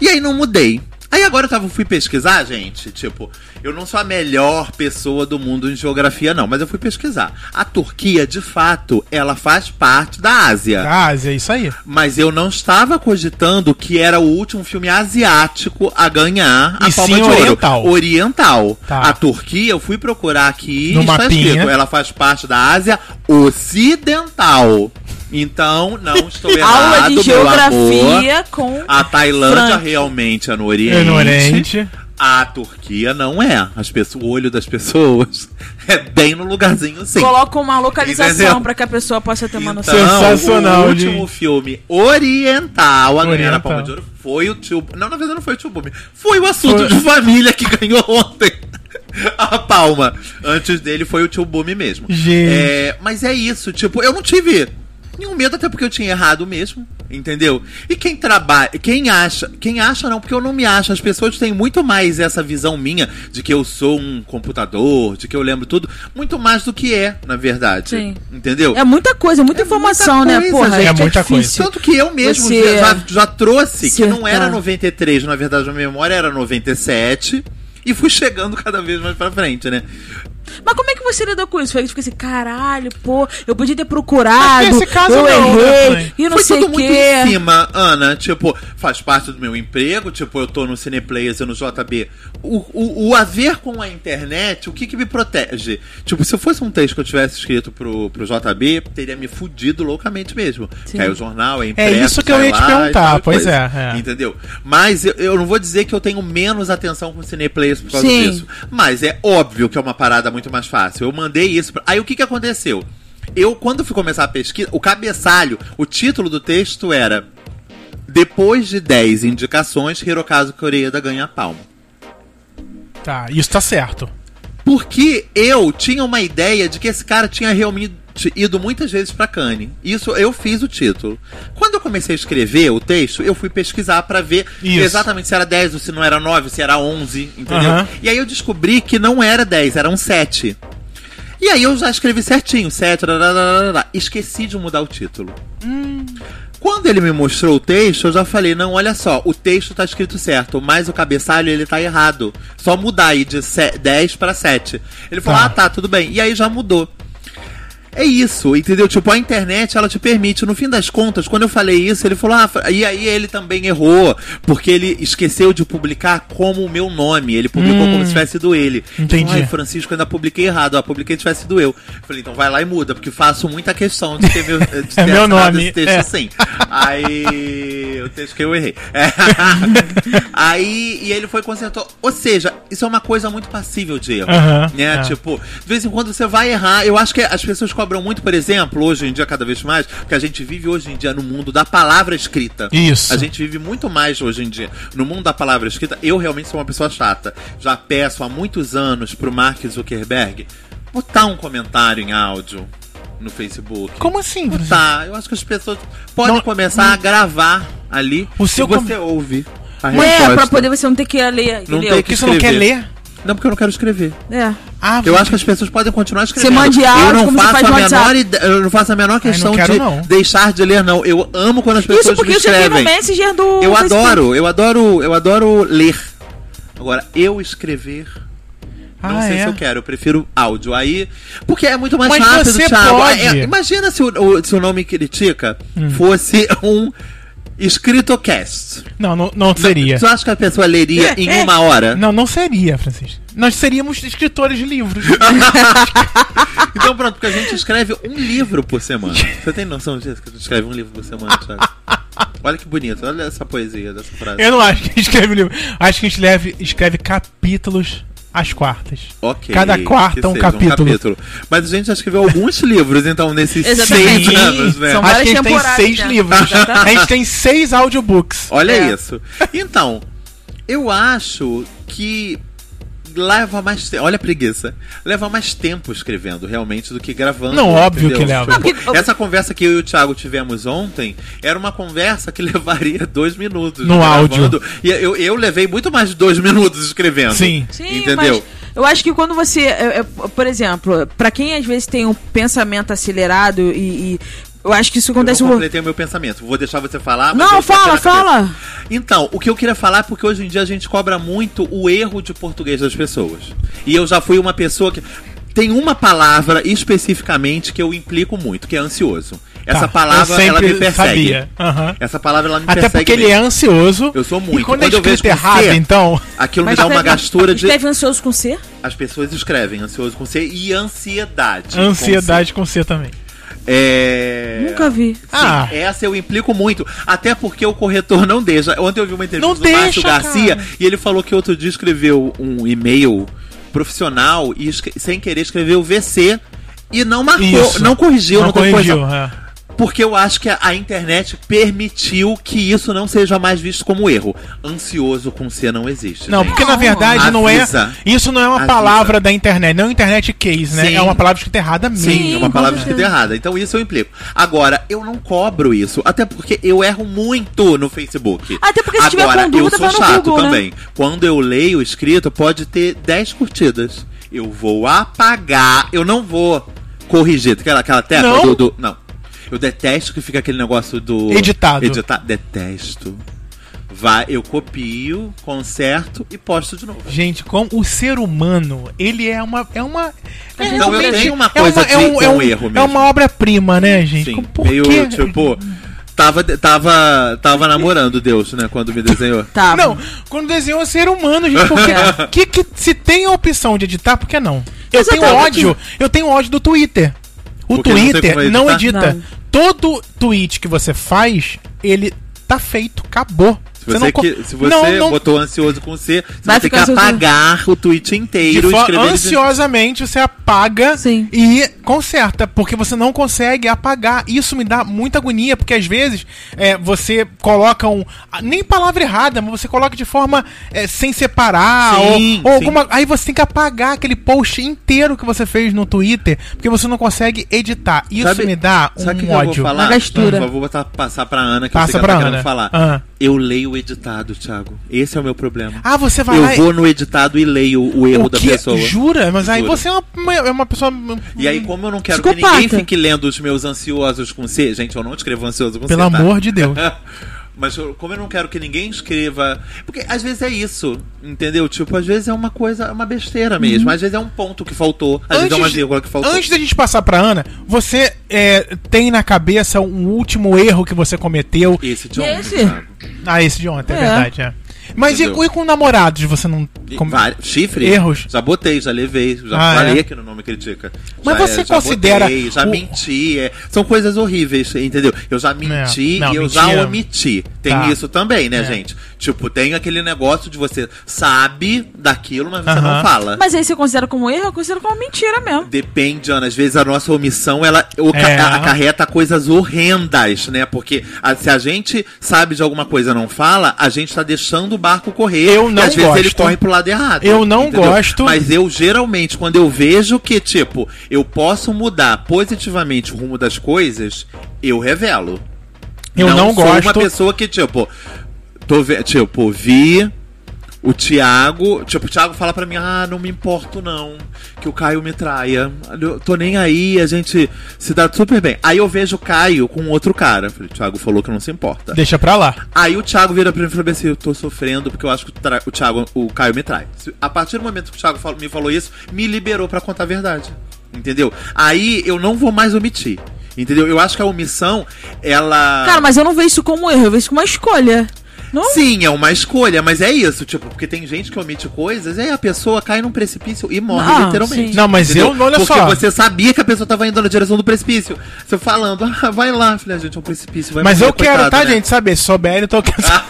E aí não mudei. Aí agora eu tava, fui pesquisar, gente. Tipo, eu não sou a melhor pessoa do mundo em geografia, não, mas eu fui pesquisar. A Turquia, de fato, ela faz parte da Ásia. Ásia, é isso aí. Mas eu não estava cogitando que era o último filme asiático a ganhar a E palma sim de ouro. oriental. Oriental. Tá. A Turquia, eu fui procurar aqui No está mapinha. escrito, ela faz parte da Ásia Ocidental. Então, não estou (laughs) errado, Aula de meu amor. geografia com. A Tailândia Frank. realmente é no Oriente. É no Oriente. A Turquia não é. As pessoas, o olho das pessoas (laughs) é bem no lugarzinho sim. Coloca uma localização pra que a pessoa possa ter uma noção. Então, Sensacional, o último gente. filme oriental a ganhar a palma de ouro foi o tio. Não, na verdade não foi o tio Bumi. Foi o assunto Foi- de família que (laughs) ganhou ontem. A palma. Antes dele foi o tio Bumi mesmo. Gente. É, mas é isso, tipo, eu não tive nenhum medo, até porque eu tinha errado mesmo. Entendeu? E quem trabalha, quem acha, quem acha não, porque eu não me acho. As pessoas têm muito mais essa visão minha de que eu sou um computador, de que eu lembro tudo, muito mais do que é, na verdade. Sim. Entendeu? É muita coisa, muita É informação, muita né? coisa, Porra, gente. É muita difícil. Tanto que eu mesmo Você já, já trouxe que não era acertar. 93, na verdade a memória era 97. E fui chegando cada vez mais pra frente, né? Mas como é que você lidou com isso? Foi tipo assim, caralho, pô, eu podia ter procurado, Mas nesse caso eu não, né, errei, mãe? e não Foi sei tudo o muito quê. em cima, Ana. Tipo, faz parte do meu emprego. Tipo, eu tô no Cineplayers e no JB. O, o, o a ver com a internet, o que que me protege? Tipo, se eu fosse um texto que eu tivesse escrito pro, pro JB, teria me fudido loucamente mesmo. Sim. Aí o jornal é impresso, isso que eu ia te lá perguntar, pois é, é. Entendeu? Mas eu, eu não vou dizer que eu tenho menos atenção com o Cineplayers por causa Sim. disso. Mas é óbvio que é uma parada muito mais fácil. Eu mandei isso. Pra... Aí o que que aconteceu? Eu, quando fui começar a pesquisa, o cabeçalho, o título do texto era Depois de 10 indicações, Hirokazu Koreeda ganha a palma. Tá, isso tá certo. Porque eu tinha uma ideia de que esse cara tinha realmente ido muitas vezes pra Cannes. Isso eu fiz o título. Quando eu comecei a escrever o texto, eu fui pesquisar pra ver Isso. exatamente se era 10 ou se não era 9, se era 11, entendeu? E aí eu descobri que não era 10, eram 7. E aí eu já escrevi certinho, 7, rararara. esqueci de mudar o título. Quando ele me mostrou o texto, eu já falei, não, olha só, o texto tá escrito certo, mas o cabeçalho ele tá errado. Só mudar aí de se- 10 para 7. Ele falou, Tá. ah, tá, tudo bem. E aí já mudou. É isso, entendeu? Tipo, a internet, ela te permite. No fim das contas, quando eu falei isso, ele falou, ah, e aí ele também errou, porque ele esqueceu de publicar como o meu nome. Ele publicou Hum. como se tivesse sido ele. Entendi. Ai, Francisco, ainda publiquei errado. Ah, publiquei se tivesse sido eu. Falei, então vai lá e muda, porque faço muita questão de ter, meu, de (laughs) ter É meu nome, esse texto é. assim. Aí. o texto que eu errei. É. (laughs) Aí, e ele foi consertou. Ou seja, isso é uma coisa muito passível de erro. Aham, né? é. Tipo, de vez em quando você vai errar. Eu acho que as pessoas cobram muito, por exemplo, hoje em dia, cada vez mais, porque a gente vive hoje em dia no mundo da palavra escrita. Isso. A gente vive muito mais hoje em dia no mundo da palavra escrita. Eu realmente sou uma pessoa chata. Já peço há muitos anos pro Mark Zuckerberg botar um comentário em áudio no Facebook. Como assim? Tá, eu acho que as pessoas podem Não- começar a gravar ali O seu e você ouve a É, resposta. pra poder você não ter que ler. Não entendeu? tem Porque você não quer ler? Não, porque eu não quero escrever. É. Ah, Eu acho que as pessoas podem continuar escrevendo. Você mande áudio, eu não como você faço faz a no menor ide- eu não faço a menor questão quero de não. deixar de ler não. Eu amo quando as pessoas Isso porque me eu já vi no escrevem. Messenger do. Eu adoro, eu adoro, eu adoro ler. Agora eu escrever não Ah, sei é? se eu quero, eu prefiro áudio. Aí. Porque é muito mais Mas rápido, você Thiago. pode. É, imagina se o, o- se o nome critica Hum. fosse um escritocast. Não, não, não seria. Você acha que a pessoa leria É, em é. uma hora? Não, não seria, Francisco. Nós seríamos escritores de livros. (laughs) Então pronto, porque a gente escreve um livro por semana. Você tem noção disso? Que a gente escreve um livro por semana, Thiago? Olha que bonito, olha essa poesia dessa frase. Eu não acho que a gente escreve livro. Acho que a gente leve, escreve capítulos às quartas. Ok. Cada quarta um seja capítulo. Mas a gente já escreveu alguns (laughs) livros, então, nesses Exatamente. seis anos, né? São Acho várias que a gente tem seis né? livros. A gente tem seis audiobooks. Olha É. isso. Então, eu acho que leva mais tempo. Olha a preguiça. Leva mais tempo escrevendo, realmente, do que gravando. Não, óbvio entendeu? que leva. Porque- Essa conversa que eu e o Thiago tivemos ontem era uma conversa que (laughs) levaria dois minutos. No gravando. E eu, eu levei muito mais de dois (laughs) minutos escrevendo. Sim. Sim, Entendeu? mas eu acho que quando você, é, é, por exemplo, pra quem às vezes tem um pensamento acelerado e, e eu acho que isso Eu acontece não com completei o meu pensamento. Vou deixar você falar. mas Não, eu fala, fala. Então, o que eu queria falar é porque hoje em dia a gente cobra muito o erro de português das pessoas. E eu já fui uma pessoa que. Tem uma palavra especificamente que eu implico muito, que é ansioso. Essa Tá, palavra, eu ela me persegue. sabia. Aham. Essa palavra, ela me Até persegue. porque ele é mesmo. ansioso. Eu sou muito. E quando, Quando é eu vejo errado, C, então. Aquilo me Mas dá uma gastura de. Escreve ansioso com C? As pessoas escrevem ansioso com C e ansiedade. com Ansiedade com C também. É... Nunca vi. Sim, Ah. essa eu implico muito. Até porque o corretor não deixa. Ontem eu vi uma entrevista Não do Márcio deixa, Garcia cara. e ele falou que outro dia escreveu um e-mail profissional e sem querer escreveu VC e não marcou, Isso. não corrigiu, não, Não corrigiu. é. Porque eu acho que a, a internet permitiu que isso não seja mais visto como erro. Ansioso com C não existe. Não, gente. porque na verdade não é. Avisa. Isso não é uma Avisa. palavra da internet, não é um internet case, né? Sim. É uma palavra escrita errada mesmo. Sim, é uma palavra escrita errada. Então isso eu implico. Agora, eu não cobro isso. Até porque eu erro muito no Facebook. Até porque se tiver Agora, com dúvida, eu sou chato Google, né? também. Quando eu leio o escrito, pode ter 10 curtidas. Eu vou apagar. Eu não vou corrigir. Aquela, aquela tecla Não? do, do- Não. Eu detesto que fica aquele negócio do. Editado. Edita... Detesto. Vai, eu copio, conserto e posto de novo. Gente, como o ser humano, ele é uma. É uma é Então eu realmente- tenho uma é coisa de- é um, é um, erro É mesmo. uma obra-prima, né, gente? Sim, Por meio quê? tipo. Tava, tava, tava namorando Deus, né? Quando me desenhou. Tá. Não, quando desenhou o ser humano, gente, porque (laughs) que, que, se tem a opção de editar, por que não? Eu tenho ódio, eu tenho ódio do Twitter. O Porque não Twitter não editar? edita. Não. Todo tweet que você faz, ele tá feito, acabou. Se você, não que- se você não, não- botou ansioso com C, você Vai vai ter que ficar ansioso. apagar o tweet inteiro ansiosamente você apaga Sim. e conserta, porque você não consegue apagar. Isso me dá muita agonia, porque às vezes é, você coloca um. Nem palavra errada, mas você coloca de forma é, sem separar, Sim, ou, ou sim. alguma. Aí você tem que apagar aquele post inteiro que você fez no Twitter, porque você não consegue editar. Isso Sabe- me dá um que eu vou ódio. falar? Uma gastura. Não, eu vou botar, passar pra Ana, que Passa eu sei que pra ela tá Ana. querendo falar. Ah. Eu leio o editado, Thiago. Esse é o meu problema. Ah, você vai eu lá e- vou no editado e leio o erro o da pessoa. Jura? Mas aí você é uma, é uma pessoa. E aí, como eu não quero que Psicopata. ninguém fique lendo os meus ansiosos com C, gente, eu não escrevo ansioso com Pelo C. tá? amor de Deus. (laughs) Mas eu- como eu não quero que ninguém escreva. Porque às vezes é isso, entendeu? Tipo, às vezes é uma coisa, é uma besteira mesmo. Às vezes é um ponto que faltou. Às vezes é uma vírgula que faltou. antes da gente passar pra Ana, você é, tem na cabeça um último erro que você cometeu? Esse de ontem, Esse? Thiago. Ah, esse de ontem, é, É. verdade, é. Mas e, e com namorados, você não. Vari- Chifre? Erros. Já botei, já levei, já Ah, falei é? aqui no Nome Critica. Mas Já- você já considera botei, já o- menti. é. São coisas horríveis, entendeu? Eu já menti Não, e eu mentira- já omiti. Tem Tá. isso também, né, É. gente? Tipo, tem aquele negócio de você sabe daquilo, mas você Aham. não fala. Mas aí você considera como erro, eu considero como mentira mesmo. Depende, Ana. Às vezes a nossa omissão, ela É. acarreta coisas horrendas, né? Porque a- se a gente sabe de alguma coisa e não fala, a gente tá deixando o barco correr. Eu não às vezes ele gosto. corre pro lado errado. Eu não entendeu? gosto. Mas eu, geralmente, quando eu vejo que, tipo, eu posso mudar positivamente o rumo das coisas, eu revelo. Eu não sou gosto. uma pessoa que, tipo, tô tipo, vi o Thiago, tipo, o Thiago fala pra mim, ah, não me importo não, que o Caio me traia. Eu tô nem aí, a gente se dá super bem. Aí eu vejo o Caio com outro cara. O Thiago falou que não se importa. Deixa pra lá. Aí o Thiago vira pra mim e fala assim: Eu tô sofrendo porque eu acho que o, tra- o Thiago, o Caio me trai. A partir do momento que o Thiago me falou isso, me liberou pra contar a verdade. Entendeu? Aí eu não vou mais omitir. Entendeu? Eu acho que a omissão, ela. Cara, mas eu não vejo isso como erro, eu vejo isso como uma escolha. Não? Sim, é uma escolha, mas é isso, tipo, porque tem gente que omite coisas e aí a pessoa cai num precipício e morre, Não, literalmente. sim. Não, mas Entendeu? eu, olha porque só. você sabia que a pessoa tava indo na direção do precipício. Você falando, ah, vai lá, filha, gente, é um precipício, vai Mas morrer, eu quero, coitado, tá, né? gente, saber. Se souber, então eu quero saber.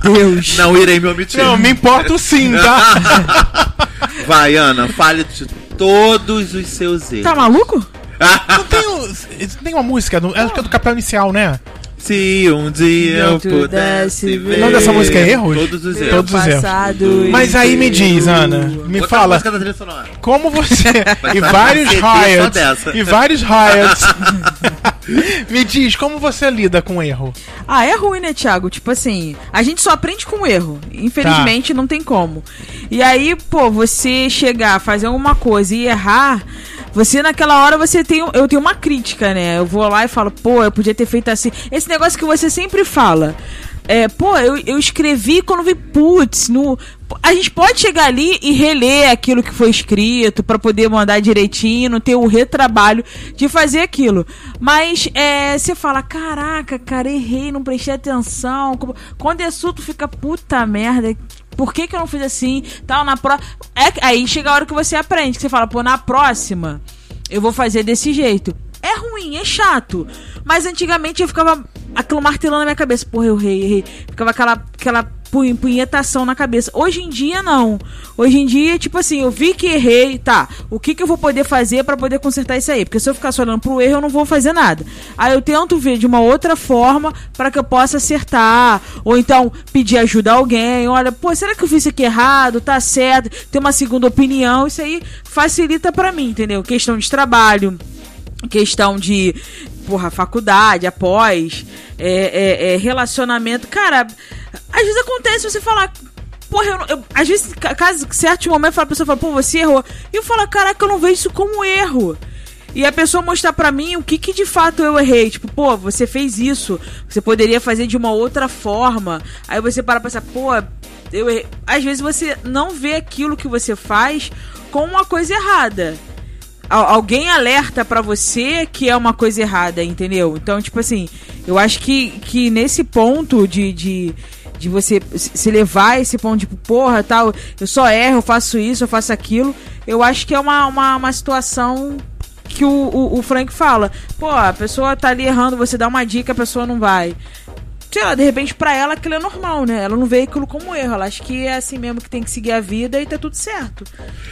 (laughs) Deus. Não irei me omitir. Não, me importo sim, tá? (laughs) Vai, Ana, fale de todos os seus erros. Tá maluco? (laughs) Não tem, tem uma música, do, acho que é do Capel Inicial, né? Se um dia eu pudesse ver. O nome dessa música é Erros? Todos os erros. Todos os erros. Mas aí me diz, Ana, me Outra fala, como você. (laughs) E vários riots. E vários riots. me diz, como você lida com erro? Ah, é ruim, né, Thiago? Tipo assim, a gente só aprende com erro. Infelizmente, não tem como. E aí, pô, você chegar, fazer alguma coisa e errar, você naquela hora você tem. Eu tenho uma crítica, né? Eu vou lá e falo, pô, eu podia ter feito assim. Esse negócio que você sempre fala. É, pô, eu, eu escrevi quando vi, putz, no. A gente pode chegar ali e reler aquilo que foi escrito pra poder mandar direitinho, ter o retrabalho de fazer aquilo. Mas é, você fala, caraca, cara, errei, não prestei atenção. Quando é assunto fica puta merda. Por que, que eu não fiz assim? Tal, na pro... é, aí chega a hora que você aprende, que você fala, pô, na próxima eu vou fazer desse jeito. É ruim, é chato. Mas antigamente eu ficava aquilo martelando na minha cabeça. Porra, eu errei, errei. Ficava aquela, aquela punhe- punhetação na cabeça. Hoje em dia, não. Hoje em dia, tipo assim, eu vi que errei, tá. O que, que eu vou poder fazer pra poder consertar isso aí? Porque se eu ficar só olhando pro erro, eu não vou fazer nada. Aí eu tento ver de uma outra forma pra que eu possa acertar. Ou então pedir ajuda a alguém. Olha, pô, será que eu fiz isso aqui errado? Tá certo? Ter uma segunda opinião. Isso aí facilita pra mim, entendeu? Questão de trabalho questão de porra, faculdade, após, é, é, é, relacionamento. Cara, às vezes acontece você falar. Porra, eu, eu- às vezes, ca- caso certo momento, a pessoa fala, pô, você errou. E eu falo, caraca, eu não vejo isso como erro. E a pessoa mostrar pra mim o que, que de fato eu errei. Tipo, pô, você fez isso. Você poderia fazer de uma outra forma. Aí você para pensar, pô, eu errei. Às vezes você não vê aquilo que você faz com uma coisa errada alguém alerta pra você que é uma coisa errada, entendeu? Então, tipo assim, eu acho que, que nesse ponto de, de, de você se levar esse ponto, tipo, porra, tal, eu só erro, eu faço isso, eu faço aquilo, eu acho que é uma, uma, uma situação que o, o, o Frank fala. Pô, a pessoa tá ali errando, você dá uma dica, a pessoa não vai. Sei lá, de repente pra ela aquilo é normal, né? Ela não vê aquilo como erro. Ela acha que é assim mesmo que tem que seguir a vida e tá tudo certo.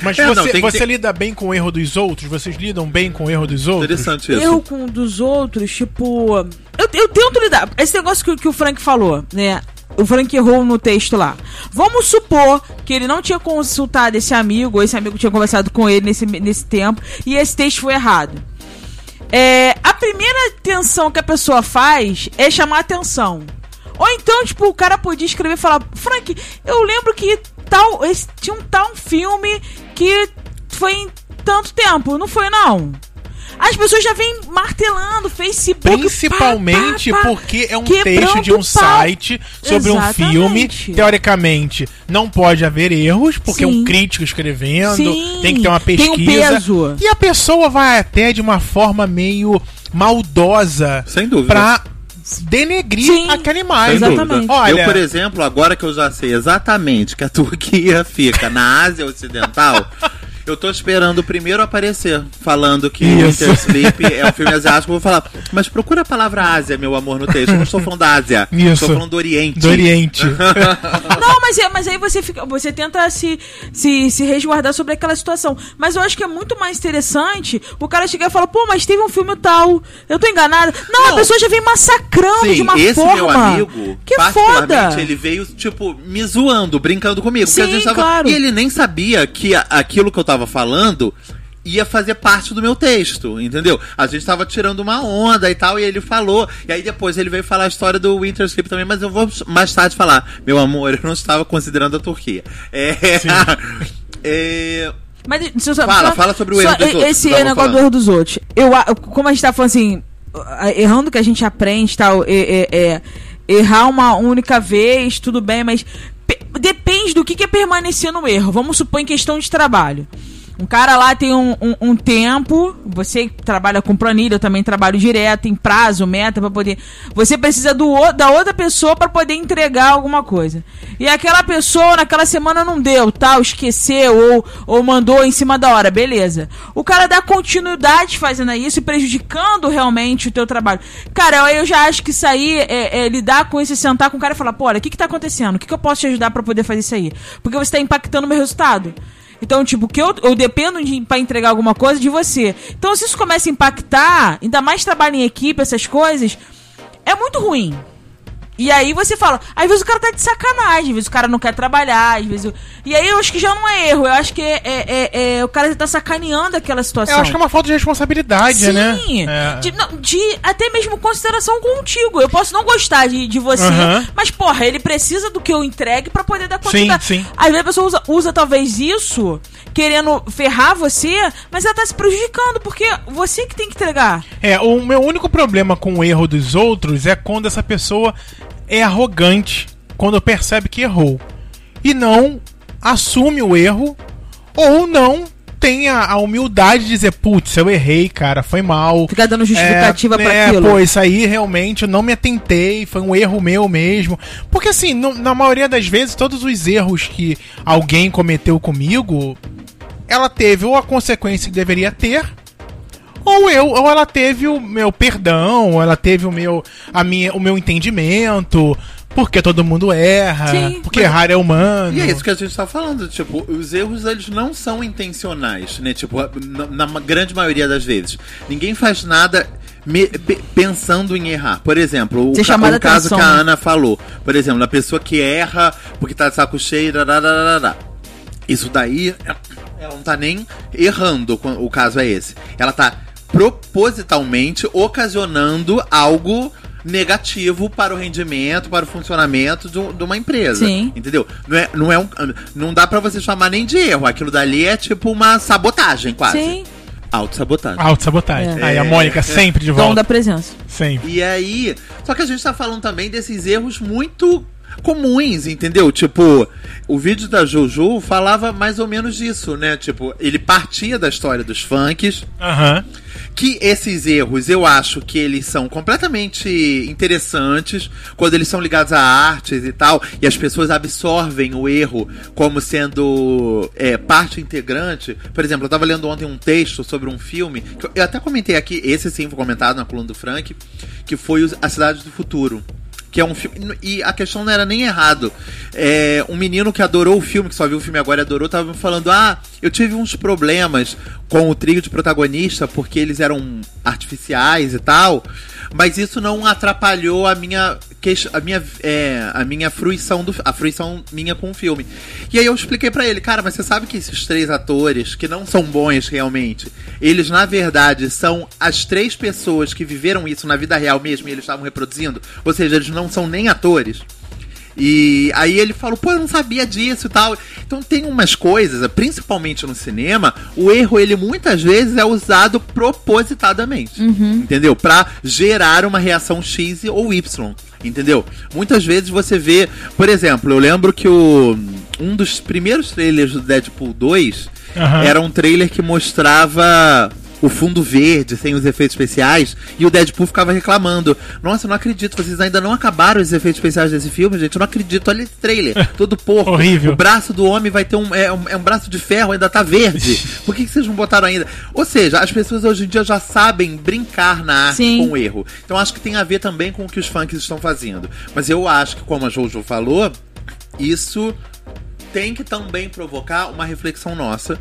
Mas É, você, não, você ter- lida bem com o erro dos outros? Vocês lidam bem com o erro dos outros? Interessante isso. Eu com dos outros, tipo. Eu, eu tento lidar. Esse negócio que, que o Frank falou, né? O Frank errou no texto lá. Vamos supor que ele não tinha consultado esse amigo, ou esse amigo tinha conversado com ele nesse, nesse tempo, e esse texto foi errado. É, a primeira atenção que a pessoa faz é chamar atenção. Ou então, tipo, o cara podia escrever e falar: Frank, eu lembro que tal, esse, tinha um tal filme que foi em tanto tempo. Não foi, não. As pessoas já vêm martelando Facebook. Principalmente pá, pá, pá, porque é um texto de um pau. site sobre um Exatamente. filme. Teoricamente, não pode haver erros, porque é um Sim. crítico escrevendo, Sim, tem que ter uma tem um pesquisa. peso. E a pessoa vai até de uma forma meio maldosa Sem dúvida. pra denegrir Sim, aquela Sem imagem. Exatamente. Olha- Eu, por exemplo, agora que eu já sei exatamente que a Turquia (laughs) fica na Ásia Ocidental, eu tô esperando o primeiro aparecer, falando que Isso. Winter Sleep (laughs) é um filme asiático. Eu vou falar, mas procura a palavra Ásia, meu amor, no texto. Eu não estou falando da Ásia. Isso. Estou falando do Oriente. Do Oriente. (laughs) Não, mas, é- mas aí você fica, você tenta se, se, se resguardar sobre aquela situação. Mas eu acho que é muito mais interessante o cara chegar e falar, pô, mas teve um filme tal, eu tô enganada. Não, a Não. pessoa já vem massacrando de Sim, uma esse forma. meu amigo, que particularmente, foda. ele veio, tipo, me zoando, brincando comigo. porque Sim, a gente tava... claro. E ele nem sabia que a- aquilo que eu tava falando ia fazer parte do meu texto, entendeu? A gente tava tirando uma onda e tal, e ele falou. E aí depois ele veio falar a história do Winter Sleep também, mas eu vou mais tarde falar. Meu amor, (laughs) eu não estava considerando a Turquia. É... (laughs) é... Mas só, Fala, só- fala sobre o só erro dos outros, Esse tava negócio do erro dos outros. Eu, como a gente tá falando assim, errando que a gente aprende tal, é, é- é, errar uma única vez, tudo bem, mas pe- depende do que, que é permanecer no erro. Vamos supor em questão de trabalho. Um cara lá tem um, um- um tempo, você trabalha com planilha, eu também trabalho direto, em prazo, meta para poder. Você precisa do, da outra pessoa para poder entregar alguma coisa. E aquela pessoa naquela semana não deu, tal, esqueceu ou, ou mandou em cima da hora, beleza. O cara dá continuidade fazendo isso e prejudicando realmente o teu trabalho. Cara, eu já acho que isso aí é, é lidar com isso, sentar com o cara e falar, pô, olha, o que, que tá acontecendo? O que, que eu posso te ajudar para poder fazer isso aí? Porque você tá impactando o meu resultado. Então, tipo, que eu, eu dependo de, pra entregar alguma coisa de você. Então, se isso começa a impactar, ainda mais trabalho em equipe, essas coisas, é muito ruim. E aí você fala, às vezes o cara tá de sacanagem, às vezes o cara não quer trabalhar, às vezes. o- E aí eu acho que já não é erro, eu acho que é, é- é- é- o cara tá sacaneando aquela situação. Eu acho que é uma falta de responsabilidade, Sim, né? É. de, de até mesmo consideração contigo. Eu posso não gostar de, de você, Aham. mas, porra, ele precisa do que eu entregue pra poder dar continuidade. sim. Às vezes a pessoa usa, usa talvez isso querendo ferrar você, mas ela tá se prejudicando, porque você que tem que entregar. É, o meu único problema com o erro dos outros é quando essa pessoa é arrogante, quando percebe que errou. E não assume o erro, ou não tem a, a humildade de dizer, putz, eu errei, cara, foi mal. Ficar dando justificativa pra é, aquilo. Pô, isso aí realmente eu não me atentei, foi um erro meu mesmo. Porque assim, no- na maioria das vezes, todos os erros que alguém cometeu comigo, ela teve ou a consequência que deveria ter, ou eu, ou ela teve o meu perdão, ou ela teve o meu, a minha, o meu entendimento, porque todo mundo erra, Sim, porque mas- errar é humano. E é isso que a gente tá falando, tipo, os erros eles não são intencionais, né? Tipo, na, na grande maioria das vezes. Ninguém faz nada me- pe- pensando em errar. Por exemplo, o, ca- o caso atenção, que a né? Ana falou. Por exemplo, a pessoa que erra porque tá de saco cheio, darararará. Isso daí, ela não tá nem errando, o caso é esse. Ela tá propositalmente ocasionando algo negativo para o rendimento, para o funcionamento de, de uma empresa. Sim. Entendeu? Não, é, não, é um, não dá pra você chamar nem de erro. Aquilo dali é tipo uma sabotagem, quase. Sim, Autossabotagem. Autossabotagem. É. Aí a Mônica sempre de dom volta. da presença. Sempre. E aí. Só que a gente tá falando também desses erros muito comuns, entendeu? Tipo, o vídeo da Jojo falava mais ou menos disso, né? Tipo, ele partia da história dos funks. Aham. Que esses erros eu acho que eles são completamente interessantes quando eles são ligados a artes e tal, e as pessoas absorvem o erro como sendo é, parte integrante. Por exemplo, eu tava lendo ontem um texto sobre um filme, que eu- até comentei aqui, esse sim foi comentado na coluna do Frank, que foi A Cidade do Futuro. Que é um filme. E a questão não era nem errado. É, um menino que adorou o filme, que só viu o filme agora e adorou, tava me falando: Ah, eu tive uns problemas com o trio de protagonista, porque eles eram artificiais e tal. Mas isso não atrapalhou a minha. A minha, é, a minha fruição do, a fruição minha com o filme. E aí eu expliquei pra ele, cara, mas você sabe que esses três atores, que não são bons realmente, eles na verdade são as três pessoas que viveram isso na vida real mesmo e eles estavam reproduzindo? Ou seja, eles não são nem atores. E aí ele falou, pô, eu não sabia disso e tal. Então tem umas coisas, principalmente no cinema, o erro ele muitas vezes é usado propositadamente. Entendeu? Pra gerar uma reação X ou Y. Entendeu? Muitas vezes você vê, por exemplo, eu lembro que o um dos primeiros trailers do Deadpool 2 Aham. era um trailer que mostrava o fundo verde, sem os efeitos especiais, e o Deadpool ficava reclamando. Nossa, eu não acredito, vocês ainda não acabaram os efeitos especiais desse filme, gente. Eu não acredito. Olha esse trailer, (laughs) todo porco. Horrível. O braço do homem vai ter um é, um. é um braço de ferro, ainda tá verde. (laughs) Por que, que vocês não botaram ainda? Ou seja, as pessoas hoje em dia já sabem brincar na arte Sim. com o erro. Então acho que tem a ver também com o que os funks estão fazendo. Mas eu acho que, como a Jojo falou, isso tem que também provocar uma reflexão nossa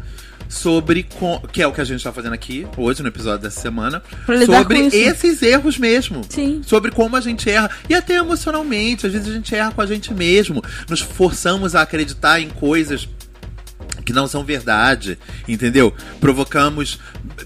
sobre co- que é o que a gente tá fazendo aqui hoje no episódio dessa semana Pra lidar sobre com isso. esses erros mesmo Sim. sobre como a gente erra e até emocionalmente às vezes a gente erra com a gente mesmo nos forçamos a acreditar em coisas que não são verdade, entendeu? Provocamos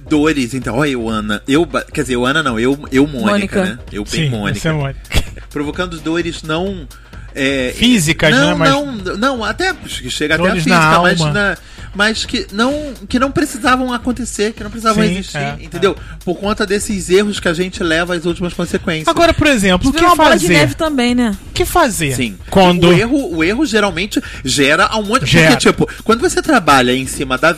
dores, então, ó, eu, Ana, eu, quer dizer, eu, Ana não, eu, eu Mônica, Mônica. né? Eu bem Sim, Mônica é Mônica. (laughs) provocando dores não. é, Físicas, não, né? Mas- Não, não, até que chega até a Dores física, na mas, alma. na- mas que, não, que não precisavam acontecer, que não precisavam Sim, existir, é, entendeu? Por conta desses erros que a gente leva às últimas consequências. Agora, por exemplo, o que uma bola de fazer? neve também, né? O que fazer? Sim. Quando. O erro, o erro geralmente gera um monte Gera. Porque, tipo, quando você trabalha em cima da.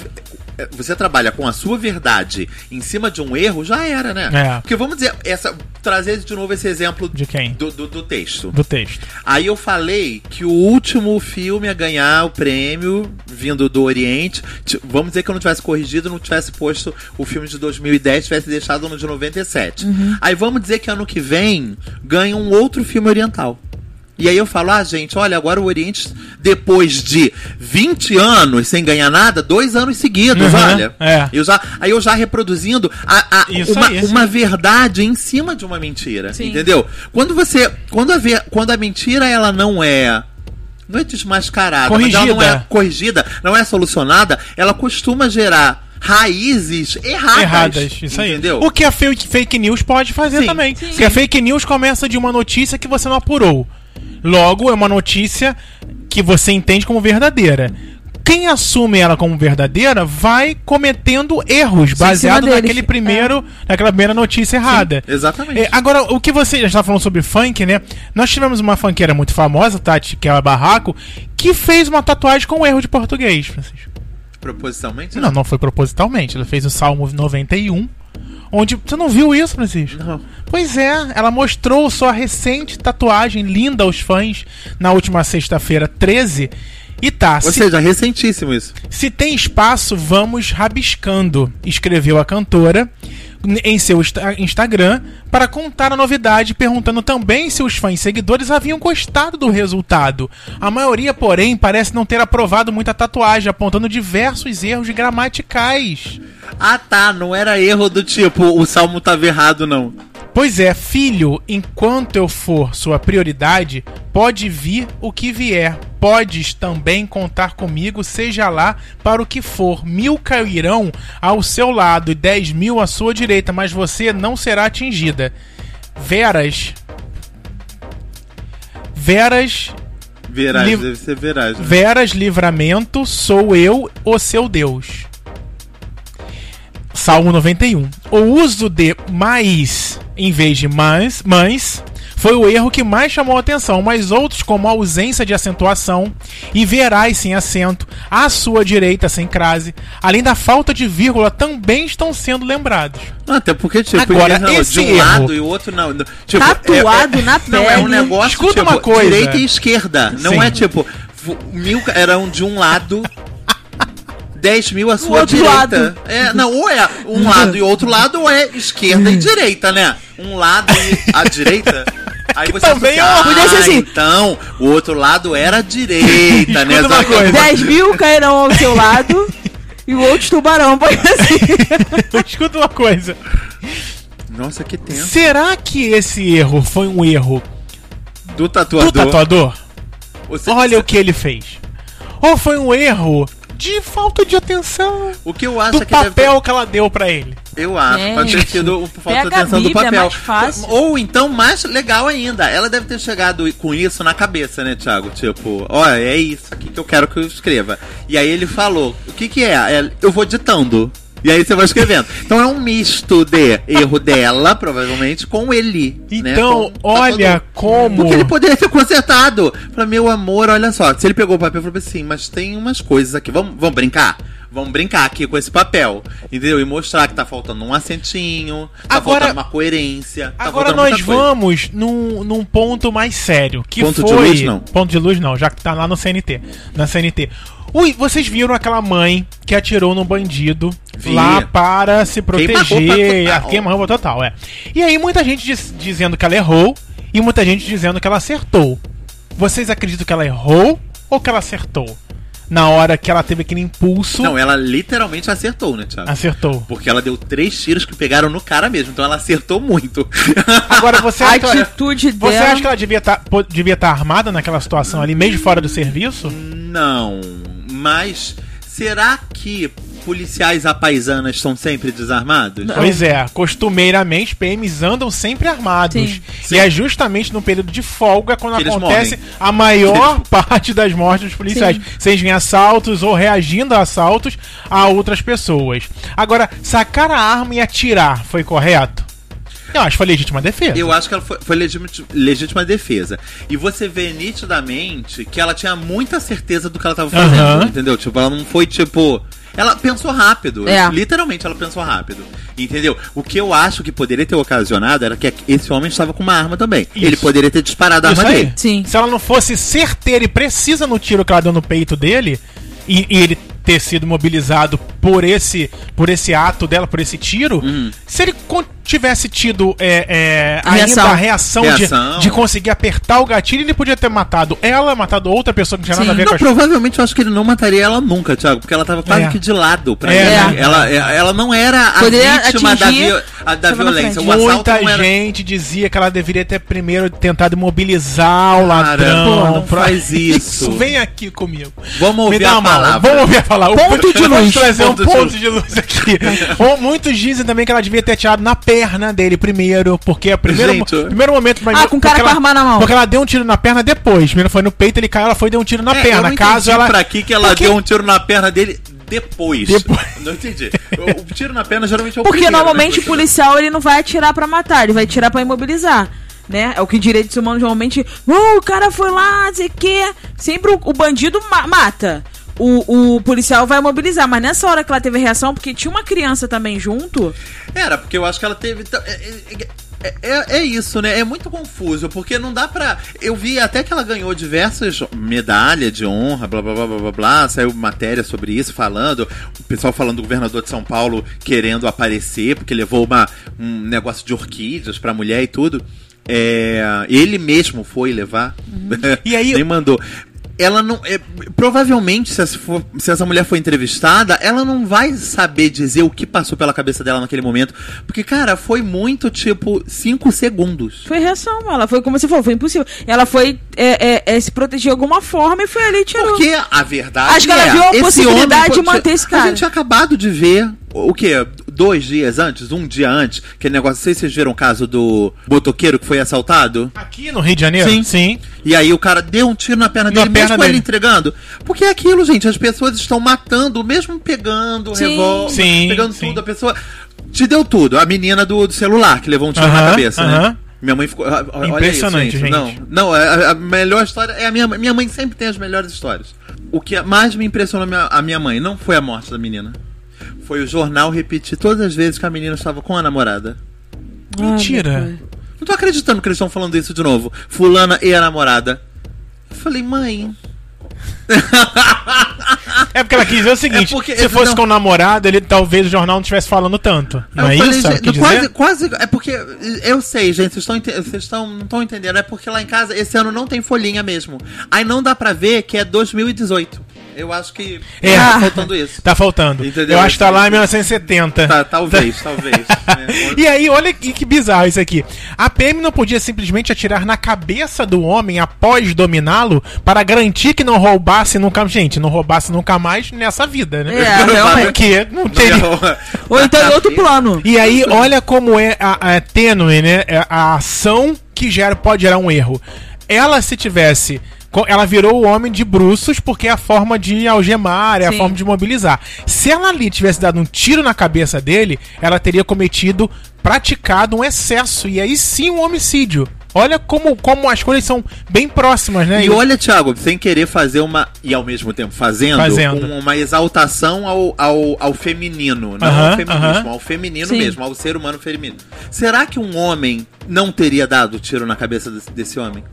Você trabalha com a sua verdade em cima de um erro, já era, né? É. Porque vamos dizer, essa, trazer de novo esse exemplo De quem? do, do, do texto. Do texto. Aí eu falei que o último filme a ganhar o prêmio vindo do Oriente, vamos dizer que eu não tivesse corrigido, não tivesse posto o filme de 2010, tivesse deixado no de 97. Aí vamos dizer que ano que vem ganha um outro filme oriental. E aí eu falo, ah, gente, olha, agora o Oriente, depois de 20 anos sem ganhar nada, dois anos seguidos, Uhum, olha. é. Eu já, aí eu já reproduzindo a, a- uma, aí, uma verdade em cima de uma mentira. Sim. Entendeu? Quando você. Quando a, ver- quando a mentira ela não é. Não é desmascarada, mas ela não é Corrigida. corrigida, não é solucionada, ela costuma gerar raízes erradas. Erradas, isso aí. Entendeu? O que a fake, fake news pode fazer Sim, também. sim. Porque a fake news começa de uma notícia que você não apurou. Logo, é uma notícia que você entende como verdadeira. Quem assume ela como verdadeira vai cometendo erros baseado naquele primeiro, naquela primeira notícia errada. Exatamente. É, agora, o que você já está falando sobre funk, né? Nós tivemos uma funkeira muito famosa, Tati, que é a Barraco, que fez uma tatuagem com erro de português, Francisco. Propositalmente? Não, não foi propositalmente. Ela fez o Salmo 91. Onde. Você não viu isso, Francisco? Não. Pois é, ela mostrou sua recente tatuagem linda aos fãs na última sexta-feira 13. E tá, Ou se, seja, recentíssimo isso. se tem espaço, vamos rabiscando, escreveu a cantora em seu insta- Instagram para contar a novidade, perguntando também se os fãs e seguidores haviam gostado do resultado. A maioria, porém, parece não ter aprovado muita tatuagem, apontando diversos erros gramaticais. Ah tá, não era erro do tipo, o salmo tava errado, não. Pois é, filho, enquanto eu for sua prioridade, pode vir o que vier. Podes também contar comigo, seja lá para o que for. Mil cairão ao seu lado e dez mil à sua direita, mas você não será atingida. Veras. Veras Verás, Liv- deve ser verás. Né? Veras livramento, sou eu, o seu Deus. Salmo 91. O uso de mais em vez de mães, mães foi o erro que mais chamou a atenção, mas outros, como a ausência de acentuação e verás sem acento, à sua direita sem crase, além da falta de vírgula, também estão sendo lembrados. Até porque, tipo, Agora, não, esse de um erro- lado e o outro não. Tipo, Tatuado na Não, é um pele. negócio Escuta tipo, uma coisa. direita e esquerda. Não Sim. é tipo, mil eram de um lado. (laughs) 10 mil à sua outro direita. lado. É, não, ou é um (laughs) lado e outro lado, ou é esquerda e direita, né? Um lado e a direita. (laughs) Aí Que você também associa, é ah, Podia ser assim. então, o outro lado era a direita, (laughs) né? Uma Só que- coisa. 10 mil cairão ao seu lado e o outro tubarão pode assim. Escuta uma coisa. Nossa, que tempo. Será que esse erro foi um erro Do tatuador. do tatuador? Você- Olha o que ele fez. Ou foi um erro de falta de atenção O que eu acho do é que deve papel que ela deu pra ele? Eu acho, Gente, pode ter sido falta de pega a atenção do é papel. mais fácil. Ou então, mais legal ainda, ela deve ter chegado com isso na cabeça, né, Thiago? Tipo, olha, é isso aqui que eu quero que eu escreva. E aí ele falou, o que que é? É, Eu vou ditando. E aí você vai escrevendo. Então é um misto de erro dela, provavelmente, com ele. né? Então, Com o olha como- Porque ele poderia ter consertado. Pra meu amor, olha só. Se ele pegou o papel e falou assim, mas tem umas coisas aqui. Vamos, vamos brincar? Vamos brincar aqui com esse papel, entendeu? E mostrar que tá faltando um acentinho, tá Agora- faltando uma coerência. tá Agora nós vamos num, num ponto mais sério. Que Ponto de foi... luz, não. Ponto de luz não, já que tá lá no CNT. Na CNT. Ui, vocês viram aquela mãe que atirou no bandido Vi. lá para se proteger. Queima-roupa A total. é. E aí muita gente diz- dizendo que ela errou e muita gente dizendo que ela acertou. Vocês acreditam que ela errou ou que ela acertou? Na hora que ela teve aquele impulso, Não, ela literalmente acertou, né, Thiago? acertou. Porque ela deu três tiros que pegaram no cara mesmo, então ela acertou muito. (laughs) Agora você A acha atitude Você dela. acha que ela devia estar devia estar armada naquela situação ali, mesmo fora do serviço? Não, mas será que policiais apaisanas estão sempre desarmados? Pois é, costumeiramente PMs andam sempre armados. Sim. E é justamente no período de folga quando eles acontece morrem. a maior parte das mortes dos policiais. Sim. Seja em assaltos ou reagindo a assaltos a outras pessoas. Agora, sacar a arma e atirar foi correto? Eu acho que foi legítima defesa. Eu acho que ela foi, foi legítima, legítima defesa. E você vê nitidamente que ela tinha muita certeza do que ela estava fazendo, Aham. entendeu? Tipo, ela não foi tipo. Ela pensou rápido. É. Literalmente, ela pensou rápido. Entendeu? O que eu acho que poderia ter ocasionado era que esse homem estava com uma arma também. Isso. Ele poderia ter disparado a Isso arma aí. dele. Sim. Se ela não fosse certeira e precisa no tiro que ela deu no peito dele, e, e ele ter sido mobilizado por esse, por esse ato dela, por esse tiro, Uhum. se ele tivesse tido é, é, A ainda reação. a reação, Reação. De, de conseguir apertar o gatilho, ele podia ter matado ela, matado outra pessoa que não tinha nada a ver Não, com as provavelmente eu acho que ele não mataria ela nunca, Thiago, porque ela tava quase É. que de lado pra É. ele. Ela, ela não era a Poderia vítima da, atingir, vi- a- da violência. Muita era... gente dizia que ela deveria ter primeiro tentado imobilizar o ladrão. pô, não faz (laughs) isso. Vem aqui comigo. Vamos Me ouvir dá a a palavra. Vamos ouvir a palavra. Ponto de Vamos luz. trazer um Ponto de ponto luz. de luz aqui. Ou Muitos dizem também que ela devia ter atirado na perna dele primeiro, porque é o primeiro, Gente, primeiro momento... mas- Ah, com o cara com a arma na mão. Porque ela deu um tiro na perna depois. Primeiro foi no peito, ele caiu, ela foi e deu um tiro na É, eu perna. Caso ela... pra que que ela Porque- deu um tiro na perna dele depois. Depois. Não entendi. O, o tiro na perna geralmente é o Porque primeiro, normalmente né? o policial ele não vai atirar pra matar, ele vai atirar pra imobilizar. Né? É o que direitos humanos normalmente. Oh, o cara foi lá, sei que. Sempre o, o bandido ma- mata. O, o policial vai imobilizar. Mas nessa hora que ela teve reação, porque tinha uma criança também junto. Era, porque eu acho que ela teve. t- é- é- É, é isso, né? É muito confuso, porque não dá pra. Eu vi até que ela ganhou diversas medalhas de honra, blá blá blá blá blá blá. Saiu matéria sobre isso, falando. O pessoal falando do governador de São Paulo querendo aparecer, porque levou uma, um negócio de orquídeas pra mulher e tudo. É, ele mesmo foi levar. (laughs) E aí- Nem mandou. Ela não. é, provavelmente, se essa, for- se essa mulher for entrevistada, ela não vai saber dizer o que passou pela cabeça dela naquele momento. Porque, cara, foi muito tipo 5 segundos. Foi reação, ela foi como você falou, foi impossível. Ela foi é, é, é, se proteger de alguma forma e foi ali e tirou. Porque a verdade Acho que ela é, viu a possibilidade homem de manter esse cara. A gente tinha acabado de ver o quê? Dois dias antes, um dia antes, aquele negócio, não sei se vocês viram o caso do motoqueiro que foi assaltado. Aqui no Rio de Janeiro? Sim. Sim. E aí o cara deu um tiro na perna Na dele, perna mesmo ele dele. entregando. Porque é aquilo, gente, as pessoas estão matando, mesmo pegando o Sim. revólver, Sim, pegando sim. tudo, a pessoa te deu tudo. A menina do, do celular que levou um tiro na Aham, cabeça, né? aham. Minha mãe ficou. ah, olha Impressionante, isso, gente. Não, não a, a melhor história é a minha mãe. Minha mãe sempre tem as melhores histórias. O que mais me impressionou a minha, a minha mãe não foi a morte da menina. Foi o jornal repetir todas as vezes que a menina estava com a namorada. Mentira. Não tô acreditando que eles estão falando isso de novo. Fulana e a namorada. Eu falei, mãe. É porque ela quis dizer o seguinte: É porque- se fosse não. com o namorado, ele talvez o jornal não estivesse falando tanto. Não Eu é falei, isso? Gente, quis quase, dizer? quase. É porque. Eu sei, gente, vocês estão vocês estão não estão entendendo. É porque lá em casa esse ano não tem folhinha mesmo. Aí não dá pra ver que é 2018. Eu acho que É. tá faltando (laughs) isso. Tá faltando. Entendeu? Eu acho que tá lá em 1970. Tá, talvez, talvez. (laughs) né? E aí, olha que, que bizarro isso aqui. A PM não podia simplesmente atirar na cabeça do homem após dominá-lo para garantir que não roubasse nunca. Gente, não roubasse nunca mais nessa vida, né? É, realmente. Porque não teria. (laughs) Ou então em outro plano. E aí, olha como é a, a tênue, né? É A ação que gera, pode gerar um erro. Ela, se tivesse. Ela virou o homem de bruços porque é a forma de algemar, é a Sim. forma de mobilizar. Se ela ali tivesse dado um tiro na cabeça dele, ela teria cometido, praticado um excesso. E aí sim um homicídio. Olha como, como as coisas são bem próximas, né? E olha, Thiago, sem querer fazer uma. E ao mesmo tempo fazendo, Fazendo. um- uma exaltação ao, ao, ao feminino. Não Aham, ao feminismo, aham. ao feminino Sim. mesmo, ao ser humano feminino. Será que um homem não teria dado tiro na cabeça desse, desse homem?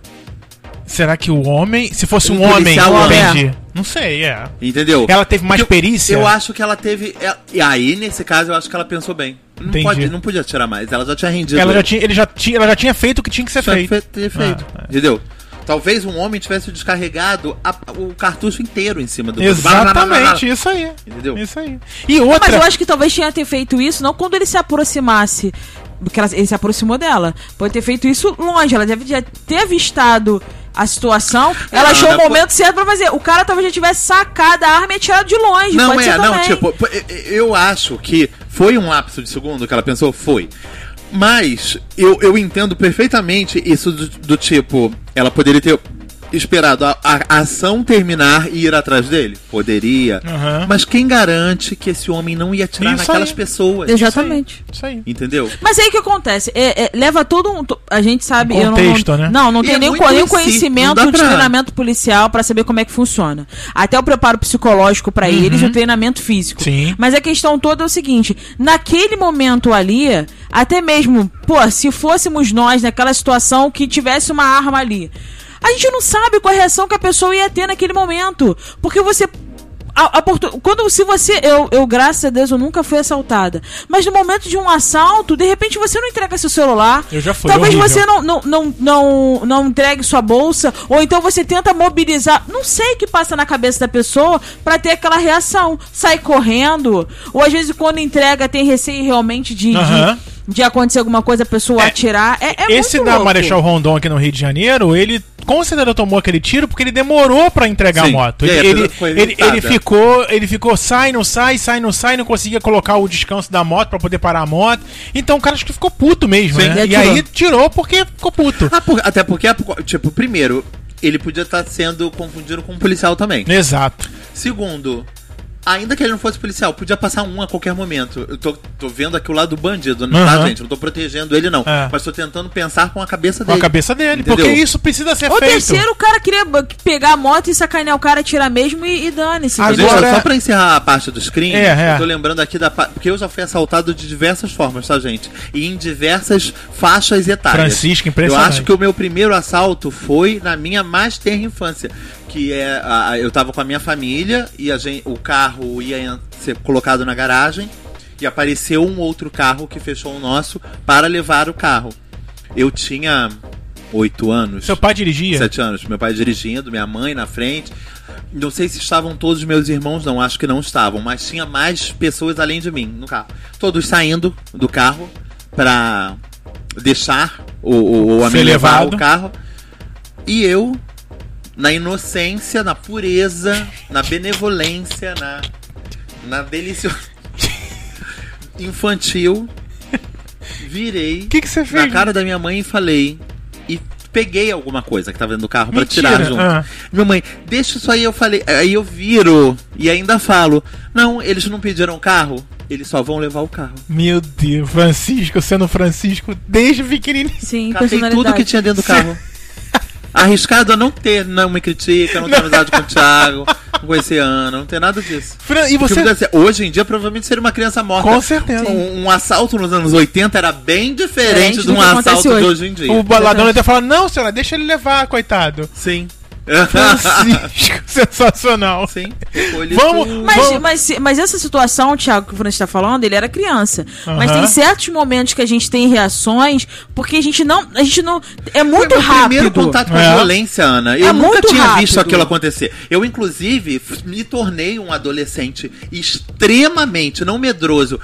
Será que o homem. Se fosse um, Um homem, homem. entendi. Não sei, é. Entendeu? Ela teve mais Porque perícia? Eu acho que ela teve. é- E aí, nesse caso, eu acho que ela pensou bem. Não, Entendi. pode, não podia tirar mais. Ela já tinha rendido. Ela já ele. tinha, ele já tinha, ela já tinha feito o que tinha que ser Tinha feito. fe- feito. Ah, é. Entendeu? Talvez um homem tivesse descarregado a- o cartucho inteiro em cima do Exatamente, isso aí. Entendeu? Isso aí. E outra. Mas eu acho que talvez tinha ter feito isso, não quando ele se aproximasse. Porque ela- ele se aproximou dela. Pode ter feito isso longe. Ela deve já ter avistado a situação. Ela Não, achou o momento certo pra fazer. O cara talvez já tivesse sacado a arma e atirado de longe. Não, é, não, tipo, eu acho que foi um lapso de segundo que ela pensou, foi. Mas eu, eu entendo perfeitamente isso do, do tipo, ela poderia ter esperado a, a- ação terminar e ir atrás dele? Poderia. Aham. Mas quem garante que esse homem não ia atirar Isso naquelas aí. pessoas? Exatamente. Isso aí. Entendeu? Mas aí o que acontece? É, é, leva todo um. A gente sabe. Um eu não- contexto, não, né? Não, não tem é nem em si, conhecimento dá de pra- treinamento policial pra saber como é que funciona. Até o preparo psicológico pra eles e o treinamento físico. Uhum. Sim. Mas a questão toda é o seguinte: naquele momento ali, até mesmo, pô, se fôssemos nós naquela situação que tivesse uma arma ali. A gente não sabe qual a reação que a pessoa ia ter naquele momento. Porque você a- a portu- quando se você eu, eu graças a Deus eu nunca fui assaltada mas no momento de um assalto de repente você não entrega seu celular Eu já fui, talvez horrível. você não, não, não, não, não entregue sua bolsa ou então você tenta mobilizar não sei o que passa na cabeça da pessoa pra ter aquela reação sai correndo ou às vezes quando entrega tem receio realmente de, Aham. de, de acontecer alguma coisa a pessoa É, atirar é, é Esse muito da louco. Marechal Rondon aqui no Rio de Janeiro, ele com certeza tomou aquele tiro porque ele demorou pra entregar Sim. a moto. Ele, ele, ele, ele ficou, ele ficou, sai, não sai, sai, não sai, não conseguia colocar o descanso da moto pra poder parar a moto. Então o cara acho que ficou puto mesmo, Sim. né? E E aí tirou porque ficou puto. Ah, por- até porque, tipo, primeiro, ele podia estar sendo confundido com um policial também. Exato. Segundo, ainda que ele não fosse policial, podia passar um a qualquer momento. Eu tô, tô vendo aqui o lado do bandido, não tá, Aham. gente? Não tô protegendo ele, não. É. Mas tô tentando pensar com a cabeça Com dele. a cabeça dele. Entendeu? Porque isso precisa ser Ou feito. terceiro, o cara queria pegar a moto e sacanear o cara, tirar mesmo e, e dane-se. Agora- só pra encerrar a parte dos crimes, É, é. eu tô lembrando aqui da Porque eu já fui assaltado de diversas formas, tá, gente? E em diversas faixas etárias. Francisco, Eu impressionante. acho que o meu primeiro assalto foi na minha mais tenra infância. Que é. a- eu tava com a minha família e a gente, o carro ia ser colocado na garagem. E apareceu um outro carro que fechou o nosso para levar o carro. Eu tinha oito anos. Seu pai dirigia? Sete anos. Meu pai dirigindo, minha mãe na frente. Não sei se estavam todos os meus irmãos, não. Acho que não estavam. Mas tinha mais pessoas além de mim no carro. Todos saindo do carro pra deixar o, o, o homem Ser levar o carro. E eu, na inocência, na pureza, na benevolência, na, na deliciosa... (laughs) infantil, virei O que, que você fez? na cara da minha mãe e falei. E peguei alguma coisa que tava dentro do carro pra Mentira, tirar junto. ah. Minha mãe, deixa isso aí, eu falei. Aí eu viro e ainda falo: Não, eles não pediram carro, eles só vão levar o carro. Meu Deus, Francisco sendo Francisco desde pequenininho. Sim, Catei tudo que tinha dentro do carro. (laughs) Arriscado a não ter, não me critica, não ter amizade com o Thiago, com esse ano, não ter nada disso. Fran, e Porque você. podia ser- hoje em dia, provavelmente seria uma criança morta. Com certeza. Um, um assalto nos anos 80 era bem diferente Diferente de um assalto de hoje. hoje em dia. O baladão até fala: Não, senhora, deixa ele levar, coitado. Sim. Francisco, (laughs) sensacional. Sim. Vamos-. Mas, Vamos- mas, mas essa situação, Thiago, que o Francisco está falando, ele era criança. Mas tem certos momentos que a gente tem reações, porque a gente não. A gente não. É muito Foi meu rápido. primeiro contato com É. a violência, Ana. Eu É nunca muito tinha rápido. visto aquilo acontecer. Eu, inclusive, me tornei um adolescente extremamente, não medroso.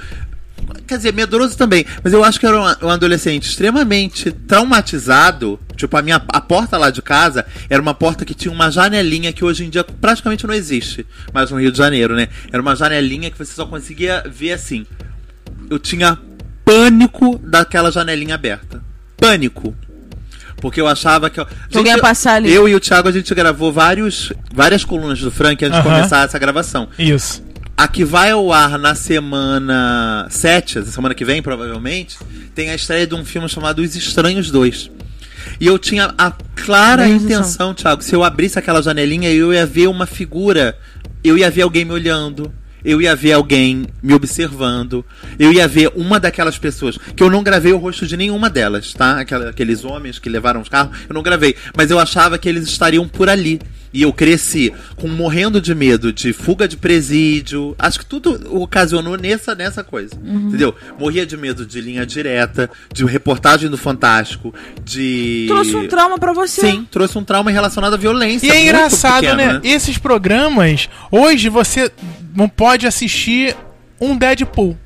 Quer dizer, medroso também, mas eu acho que era um, um adolescente extremamente traumatizado. Tipo, a minha a porta lá de casa era uma porta que tinha uma janelinha que hoje em dia praticamente não existe mais no Rio de Janeiro, né? Era uma janelinha que você só conseguia ver assim. Eu tinha pânico daquela janelinha aberta. Pânico. Porque eu achava que. eu- ia passar ali. Eu e o Thiago, a gente gravou vários, várias colunas do Frank antes de Aham. começar essa gravação. Isso. A que vai ao ar na semana 7, essa semana que vem, provavelmente, tem a estreia de um filme chamado Os Estranhos 2. E eu tinha a clara intenção, Thiago, se eu abrisse aquela janelinha, eu ia ver uma figura, eu ia ver alguém me olhando. Eu ia ver alguém me observando. Eu ia ver uma daquelas pessoas. Que eu não gravei o rosto de nenhuma delas, tá? Aquela- aqueles homens que levaram os carros, eu não gravei. Mas eu achava que eles estariam por ali. E eu cresci com morrendo de medo de fuga de presídio. Acho que tudo ocasionou nessa, nessa coisa. Entendeu? Morria de medo de linha direta, de reportagem do Fantástico, de. Trouxe um trauma pra você. Sim, trouxe um trauma relacionado à violência. E é muito engraçado, pequeno, né? Esses programas, hoje você não pode assistir um Deadpool.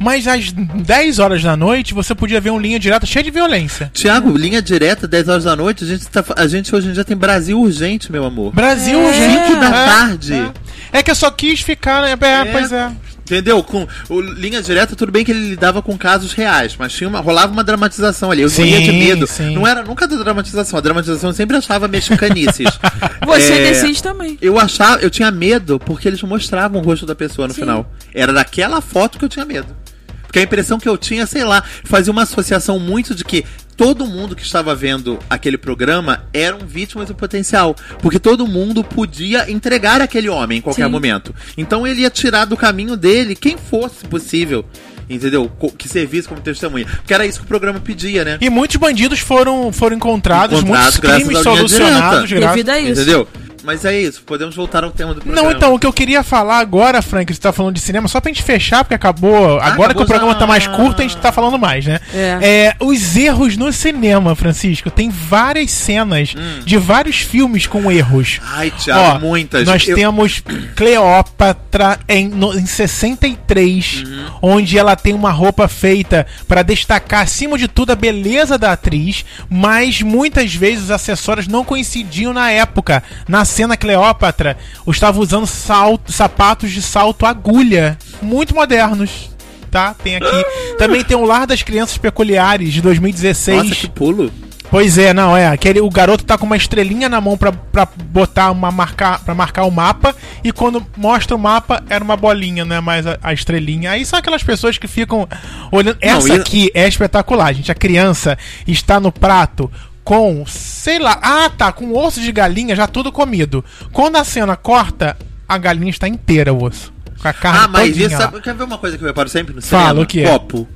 Mas às 10 horas da noite você podia ver um linha direta cheia de violência. Tiago, linha direta, 10 horas da noite, a gente, tá, a gente hoje em dia tem Brasil urgente, meu amor. Brasil, É. gente. Cinco da tarde. É. É que eu só quis ficar, né? É, pois é. Entendeu? Com o linha direta, tudo bem que ele lidava com casos reais, mas tinha uma, rolava uma dramatização ali. Eu Sim, morria de medo. sim. Não era nunca da dramatização. A dramatização eu sempre achava mexicanices. (laughs) Você É, decide também. Eu achava, eu tinha medo porque eles mostravam o rosto da pessoa no Sim. final. Era daquela foto que eu tinha medo. Porque a impressão que eu tinha, sei lá, fazia uma associação muito de que todo mundo que estava vendo aquele programa eram vítimas do potencial. Porque todo mundo podia entregar aquele homem em qualquer Sim. momento. Então ele ia tirar do caminho dele quem fosse possível. Entendeu? Que servisse como testemunha. Porque era isso que o programa pedia, né? E muitos bandidos foram, foram encontrados, Encontrados muitos crimes solucionados. direta. graças- Devido a isso. Entendeu? Mas é isso, podemos voltar ao tema do programa. Não, então, o que eu queria falar agora, Frank, você tá falando de cinema, só pra gente fechar, porque acabou. agora acabou que o programa já. tá mais curto, a gente tá falando mais, né? É. os erros no cinema, Francisco. Tem várias cenas Hum. de vários filmes com erros. Ai, Thiago, Ó, muitas. Nós Eu- temos Cleópatra em, no- em 63, Uhum. onde ela tem uma roupa feita pra destacar, acima de tudo, a beleza da atriz, mas muitas vezes os acessórios não coincidiam na época. Na cena Cleópatra, eu estava usando salto- sapatos de salto agulha, muito modernos. Tá, tem aqui. (gasps) Também tem o Lar das Crianças Peculiares de 2016. Nossa, que pulo. Pois é, não, é. Aquele, o garoto tá com uma estrelinha na mão pra, pra botar uma marcar para marcar o mapa e quando mostra o mapa era uma bolinha, não é mais a, a estrelinha. Aí são aquelas pessoas que ficam olhando. Não, Essa e- aqui é espetacular, gente. A criança está no prato com, sei lá, ah, tá, com osso de galinha já tudo comido. Quando a cena corta, a galinha está inteira o osso. Com a carne Ah, mas isso, sabe, quer ver uma coisa que eu reparo sempre no Fala, cinema? o que é? Copo.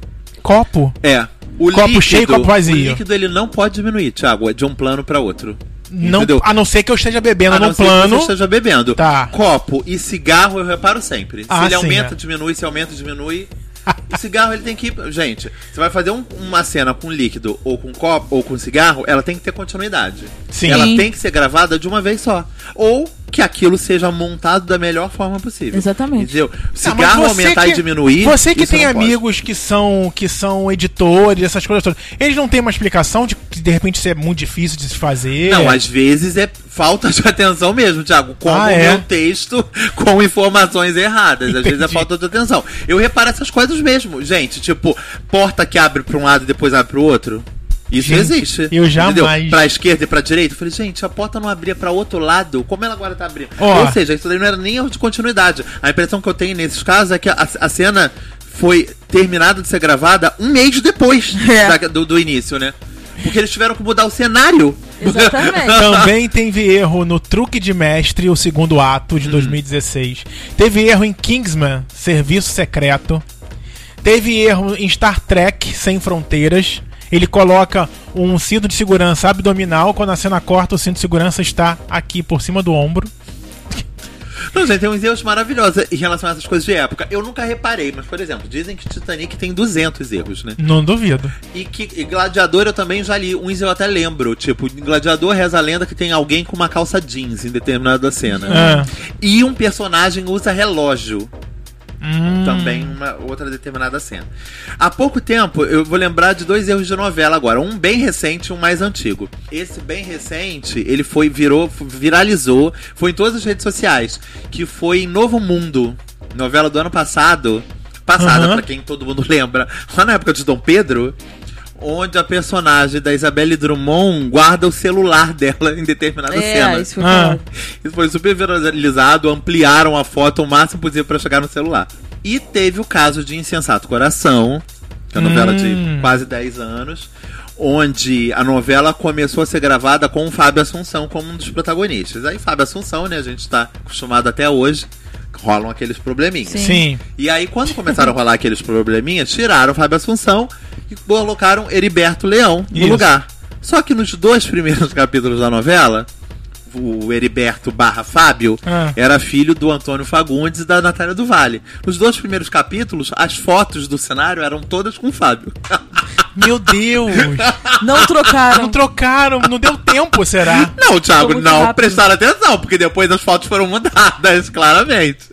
Copo? É. O Copo líquido, cheio, copo vazio. O líquido ele não pode diminuir, Thiago, é de um plano pra outro. Não, Entendeu? a não ser que eu esteja bebendo A não num ser que plano. você esteja bebendo. Tá. Copo e cigarro eu reparo sempre. Se Ah, ele sim, aumenta, é. diminui, se aumenta, diminui. O cigarro ele tem que. Gente, você vai fazer um- uma cena com líquido ou com copo ou com cigarro, ela tem que ter continuidade. Sim. Ela tem que ser gravada de uma vez só. Ou que aquilo seja montado da melhor forma possível. Exatamente. Entendeu? Cigarro aumentar que- e diminuir. Você que isso tem não pode. amigos que são que são editores, essas coisas todas. Eles não têm uma explicação de que de repente isso é muito difícil de se fazer. Não, às vezes é falta de (laughs) atenção mesmo, Thiago. Como Ah, o é? meu texto (laughs) com informações erradas. Às vezes é Entendi. falta de atenção. Eu reparo essas coisas mesmo, gente. Tipo, porta que abre pra um lado e depois abre pro outro. Isso Gente, existe. eu jamais- Entendeu? Pra esquerda e pra direita. Eu falei, gente, a porta não abria pra outro lado. Como ela agora tá abrindo? Ó. Ou seja, isso daí não era nem erro de continuidade. A impressão que eu tenho nesses casos é que a, a cena foi terminada de ser gravada um mês depois (laughs) É. da- do, do início, né? Porque eles tiveram que mudar o cenário. Exatamente. (laughs) Também teve erro no Truque de Mestre, o segundo ato Hum. de 2016. Teve erro em Kingsman, Serviço Secreto. Teve erro em Star Trek Sem Fronteiras. Ele coloca um cinto de segurança abdominal. Quando a cena corta, o cinto de segurança está aqui por cima do ombro. Não, gente, tem uns erros maravilhosos em relação a essas coisas de época. Eu nunca reparei, mas, por exemplo, dizem que Titanic tem 200 erros, né? Não duvido. E que e Gladiador eu também já li. Uns eu até lembro. Tipo, em Gladiador reza a lenda que tem alguém com uma calça jeans em determinada cena. Ah. E um personagem usa relógio. Hum. Também uma outra determinada cena. Há pouco tempo, eu vou lembrar de dois erros de novela agora. Um bem recente e um mais antigo. Esse bem recente, ele foi, virou, viralizou, foi em todas as redes sociais. Que foi em Novo Mundo. Novela do ano passado. Passada, Aham. pra quem todo mundo (laughs) lembra. Lá na época de Dom Pedro. Onde a personagem da Isabelle Drummond guarda o celular (laughs) dela em determinada cena. É, isso foi Ah. Isso foi super viralizado, ampliaram a foto o máximo possível pra chegar no celular. E teve o caso de Insensato Coração, que é uma novela Hum. de quase 10 anos, onde a novela começou a ser gravada com o Fábio Assunção como um dos protagonistas. Aí Fábio Assunção, né, a gente tá acostumado até hoje, rolam aqueles probleminhas. Sim. Sim. E aí, quando começaram a rolar aqueles probleminhas, tiraram o Fábio Assunção e colocaram Heriberto Leão no Isso. lugar. Só que nos dois primeiros capítulos da novela, o Heriberto barra Fábio Ah. era filho do Antônio Fagundes e da Natália do Vale. Nos dois primeiros capítulos, as fotos do cenário eram todas com o Fábio. (laughs) Meu Deus. Não trocaram. Não trocaram, não deu tempo, será? Não, Thiago, não rápido. prestaram atenção, porque depois as fotos foram mudadas, (laughs) claramente.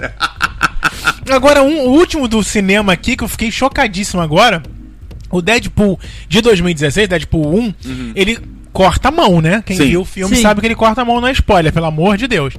Agora, um o último do cinema aqui, que eu fiquei chocadíssimo agora. O Deadpool de 2016, Deadpool 1, ele corta a mão, né? Quem Sim. viu o filme Sim. sabe que ele corta a mão, não é spoiler, pelo amor de Deus.